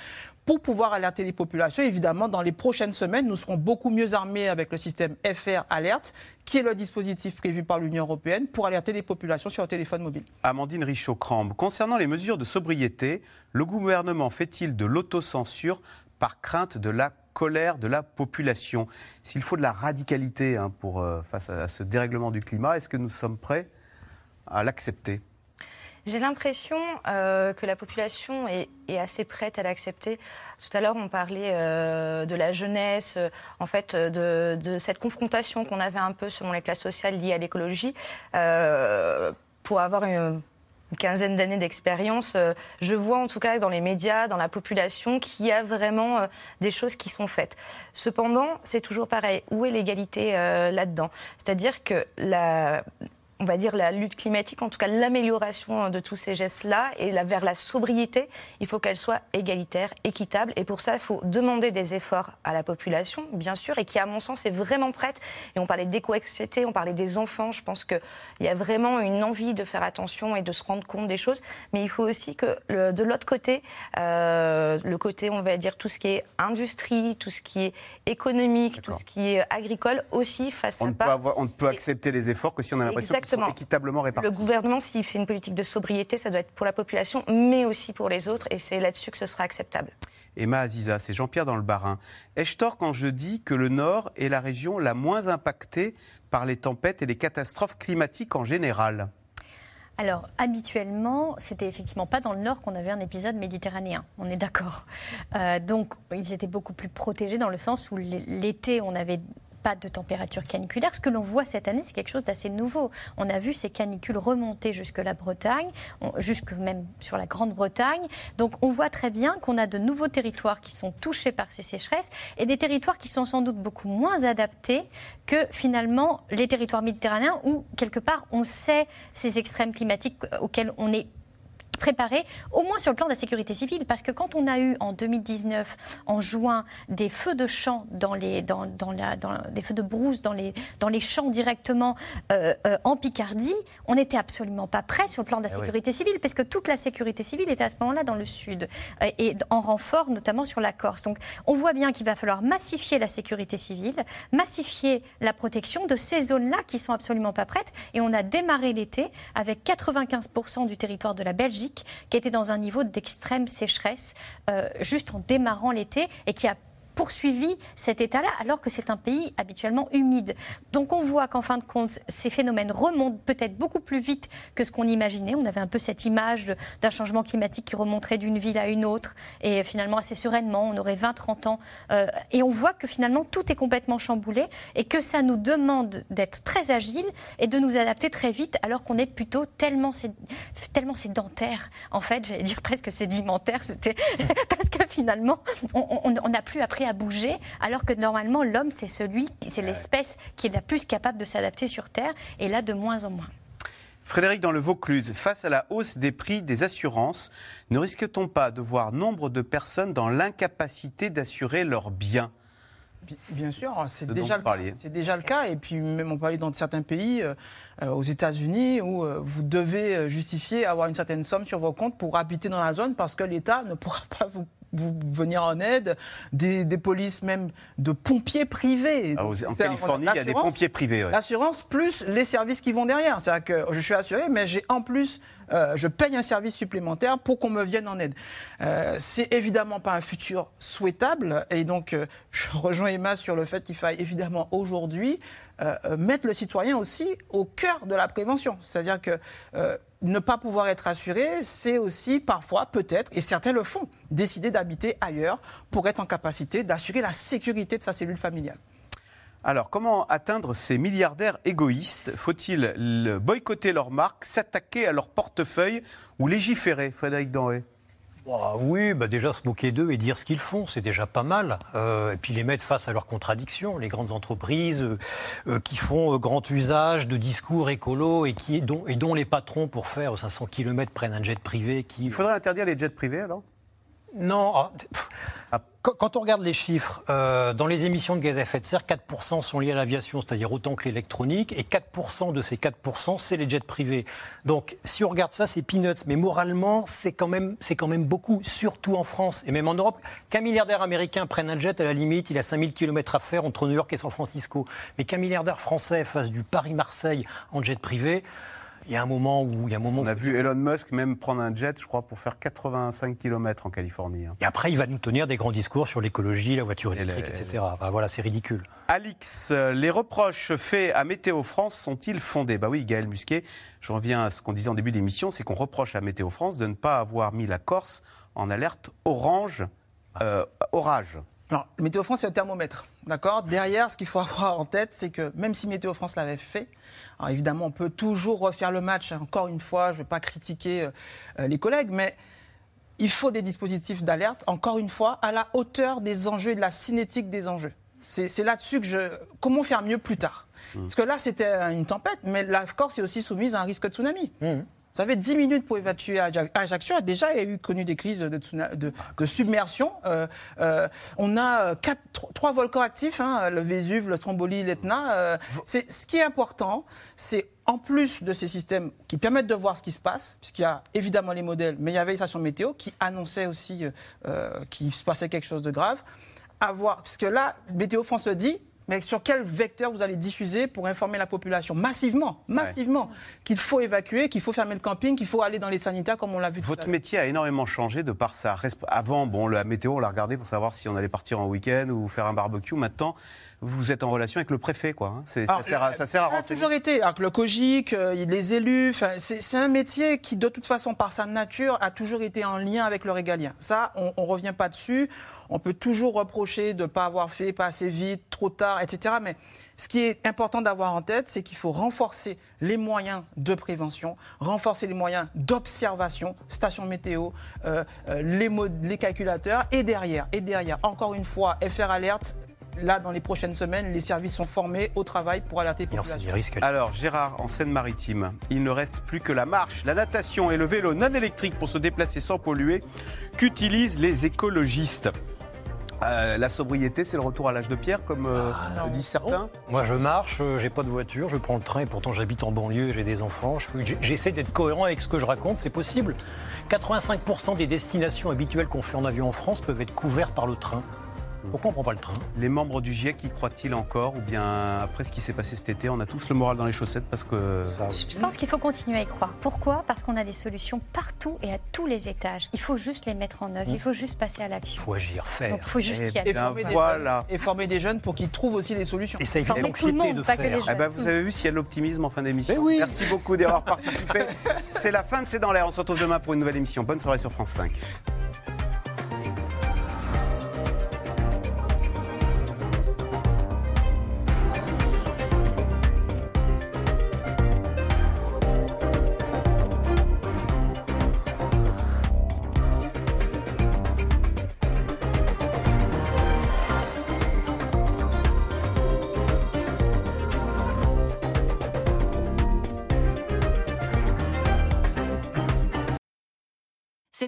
pour pouvoir alerter les populations. Évidemment, dans les prochaines semaines, nous serons beaucoup mieux armés avec le système FR Alerte, qui est le dispositif prévu par l'Union européenne pour alerter les populations sur le téléphone mobile. Amandine Richaud-Crambe, concernant les mesures de sobriété, le gouvernement fait-il de l'autocensure par crainte de la colère de la population? S'il faut de la radicalité hein, pour, euh, face à ce dérèglement du climat, est-ce que nous sommes prêts à l'accepter? J'ai l'impression euh, que la population est, assez prête à l'accepter. Tout à l'heure, on parlait euh, de la jeunesse, euh, en fait, de, cette confrontation qu'on avait un peu selon les classes sociales liées à l'écologie. pour avoir une, quinzaine d'années d'expérience, je vois en tout cas dans les médias, dans la population, qu'il y a vraiment des choses qui sont faites. Cependant, c'est toujours pareil. Où est l'égalité là-dedans? C'est-à-dire que la on va dire, la lutte climatique, en tout cas l'amélioration de tous ces gestes-là et la, vers la sobriété, il faut qu'elle soit égalitaire, équitable. Et pour ça, il faut demander des efforts à la population, bien sûr, et qui, à mon sens, est vraiment prête. Et on parlait d'éco-anxiété, on parlait des enfants. Je pense qu'il y a vraiment une envie de faire attention et de se rendre compte des choses. Mais il faut aussi que, de l'autre côté, euh, le côté, on va dire, tout ce qui est industrie, tout ce qui est économique, tout ce qui est agricole, aussi fasse on pas. on ne peut accepter les efforts que si on a l'impression équitablement répartis. Le gouvernement, s'il fait une politique de sobriété, ça doit être pour la population, mais aussi pour les autres, et c'est là-dessus que ce sera acceptable. Emma Aziza, c'est Jean-Pierre dans le Barin. Ai-je tort quand je dis que le Nord est la région la moins impactée par les tempêtes et les catastrophes climatiques en général? Alors, habituellement, c'était effectivement pas dans le Nord qu'on avait un épisode méditerranéen, on est d'accord. Euh, donc, ils étaient beaucoup plus protégés dans le sens où l'été, on avait pas de température caniculaire. Ce que l'on voit cette année, c'est quelque chose d'assez nouveau. On a vu ces canicules remonter jusque la Bretagne, jusque même sur la Grande-Bretagne. Donc on voit très bien qu'on a de nouveaux territoires qui sont touchés par ces sécheresses et des territoires qui sont sans doute beaucoup moins adaptés que finalement les territoires méditerranéens où quelque part on sait ces extrêmes climatiques auxquels on est préparé, au moins sur le plan de la sécurité civile, parce que quand on a eu en 2019, en juin, des feux de champs dans les, dans, dans la, dans, des feux de brousse dans les, dans les champs directement euh, euh, en Picardie, on n'était absolument pas prêt sur le plan de la eh sécurité civile, parce que toute la sécurité civile était à ce moment-là dans le sud euh, et en renfort, notamment sur la Corse. Donc, on voit bien qu'il va falloir massifier la sécurité civile, massifier la protection de ces zones-là qui sont absolument pas prêtes. Et on a démarré l'été avec 95% du territoire de la Belgique qui était dans un niveau d'extrême sécheresse euh, juste en démarrant l'été et qui a poursuivi cet état-là, alors que c'est un pays habituellement humide. Donc on voit qu'en fin de compte, ces phénomènes remontent peut-être beaucoup plus vite que ce qu'on imaginait. On avait un peu cette image d'un changement climatique qui remonterait d'une ville à une autre, et finalement assez sereinement, on aurait 20-30 ans. Euh, et on voit que finalement tout est complètement chamboulé, et que ça nous demande d'être très agile et de nous adapter très vite, alors qu'on est plutôt tellement, tellement sédentaire. En fait, j'allais dire presque sédimentaire, parce que finalement, on n'a plus appris à bouger, alors que normalement l'homme c'est celui, c'est l'espèce qui est la plus capable de s'adapter sur Terre, et là de moins en moins. Frédéric, dans le Vaucluse, face à la hausse des prix des assurances, ne risque-t-on pas de voir nombre de personnes dans l'incapacité d'assurer leurs biens? Bien sûr, c'est déjà, déjà, le cas. Et puis même on parlait dans certains pays, euh, euh, aux États-Unis, où euh, vous devez justifier avoir une certaine somme sur vos comptes pour habiter dans la zone parce que l'État ne pourra pas vous vous venir en aide, des, polices même de pompiers privés. Ah, en Californie, il y a des pompiers privés. L'assurance plus les services qui vont derrière. C'est-à-dire que je suis assuré, mais j'ai en plus, euh, je paye un service supplémentaire pour qu'on me vienne en aide. Euh, c'est évidemment pas un futur souhaitable, et donc euh, je rejoins Emma sur le fait qu'il faille évidemment aujourd'hui mettre le citoyen aussi au cœur de la prévention. C'est-à-dire que ne pas pouvoir être assuré, c'est aussi parfois, peut-être, et certains le font, décider d'habiter ailleurs pour être en capacité d'assurer la sécurité de sa cellule familiale. Alors, comment atteindre ces milliardaires égoïstes? Faut-il boycotter leur marque, s'attaquer à leur portefeuille ou légiférer, Frédéric Danré Oh, oui, bah déjà se moquer d'eux et dire ce qu'ils font, c'est déjà pas mal. Euh, et puis les mettre face à leurs contradictions, les grandes entreprises euh, euh, qui font grand usage de discours écolos et, qui, dont les patrons, pour faire 500 km, prennent un jet privé. Qui... Il faudrait interdire les jets privés alors? Non. ah, pff, quand, on regarde les chiffres, euh, dans les émissions de gaz à effet de serre, 4% sont liés à l'aviation, c'est-à-dire autant que l'électronique, et 4% de ces 4%, c'est les jets privés. Donc, si on regarde ça, c'est peanuts. Mais moralement, c'est quand, même, quand même beaucoup, surtout en France et même en Europe. Qu'un milliardaire américain prenne un jet, à la limite, il a 5000 km à faire entre New York et San Francisco. Mais qu'un milliardaire français fasse du Paris-Marseille en jet privé, il y a un moment où... Il y a un moment On a vu Elon Musk même prendre un jet, je crois, pour faire 85 km en Californie. hein. Et après, il va nous tenir des grands discours sur l'écologie, la voiture électrique, les- etc. Bah, voilà, c'est ridicule. Alix, euh, les reproches faits à Météo France sont-ils fondés? Bah oui, Gaël Musquet, je reviens à ce qu'on disait en début d'émission, c'est qu'on reproche à Météo France de ne pas avoir mis la Corse en alerte orange, euh, orage. Alors, Météo France, c'est le thermomètre. D'accord? Derrière, ce qu'il faut avoir en tête, c'est que même si Météo France l'avait fait, alors évidemment, on peut toujours refaire le match. hein. Encore une fois, je ne vais pas critiquer euh, les collègues, mais il faut des dispositifs d'alerte, encore une fois, à la hauteur des enjeux et de la cinétique des enjeux. C'est là-dessus que je. Comment faire mieux plus tard? Parce que là, c'était une tempête, mais la Corse est aussi soumise à un risque de tsunami. Vous avez 10 minutes pour évacuer Aja- Ajaccio. Déjà, a eu connu des crises de, tsuna- de- de submersion. Euh, euh, on a euh, quatre, tro- trois volcans actifs, hein, le Vésuve, le Stromboli, l'Etna. Euh, c'est- ce qui est important, c'est en plus de ces systèmes qui permettent de voir ce qui se passe, puisqu'il y a évidemment les modèles, mais il y avait les stations météo qui annonçaient aussi qu'il se passait quelque chose de grave. Avoir, parce que là, Météo France le dit, mais sur quel vecteur vous allez diffuser pour informer la population? Massivement, massivement. Qu'il faut évacuer, qu'il faut fermer le camping, qu'il faut aller dans les sanitaires comme on l'a vu tout à Votre métier a énormément changé de par sa... Avant, bon, la météo, on l'a regardé pour savoir si on allait partir en week-end ou faire un barbecue. Maintenant, vous êtes en relation avec le préfet, quoi. hein. Ça sert à, ça sert à Ça a toujours été, avec le COGIC, euh, les élus, c'est un métier qui, de toute façon, par sa nature, a toujours été en lien avec le régalien. Ça, on ne revient pas dessus. On peut toujours reprocher de ne pas avoir fait, pas assez vite, trop tard, etc. Mais ce qui est important d'avoir en tête, c'est qu'il faut renforcer les moyens de prévention, renforcer les moyens d'observation, stations météo, euh, euh, les, les calculateurs, et derrière, et derrière, encore une fois, FR Alerte. Là, dans les prochaines semaines, les services sont formés au travail pour alerter les populations. Alors, Gérard, en Seine-Maritime, il ne reste plus que la marche, la natation et le vélo non électrique pour se déplacer sans polluer qu'utilisent les écologistes. Euh, la sobriété, c'est le retour à l'âge de pierre, comme euh, Ah, le disent certains. Moi, je marche, euh, j'ai pas de voiture, je prends le train et pourtant j'habite en banlieue, j'ai des enfants. je J'essaie d'être cohérent avec ce que je raconte, c'est possible. 85% des destinations habituelles qu'on fait en avion en France peuvent être couvertes par le train. Pourquoi on prend pas le train? Les membres du GIEC y croient-ils encore? Ou bien, après ce qui s'est passé cet été, on a tous le moral dans les chaussettes parce que. Je pense qu'il faut continuer à y croire. Pourquoi? Parce qu'on a des solutions partout et à tous les étages. Il faut juste les mettre en œuvre, il faut juste passer à l'action. Il faut agir, faire. Donc, il faut juste y aller. Et former, des jeunes, et former des jeunes pour qu'ils trouvent aussi les solutions. Et ça évite l'anxiété de faire. jeunes. Eh ben, vous avez vu s'il y a de l'optimisme en fin d'émission. Oui. Merci beaucoup d'avoir participé. C'est la fin de C'est dans l'air. On se retrouve demain pour une nouvelle émission. Bonne soirée sur France 5.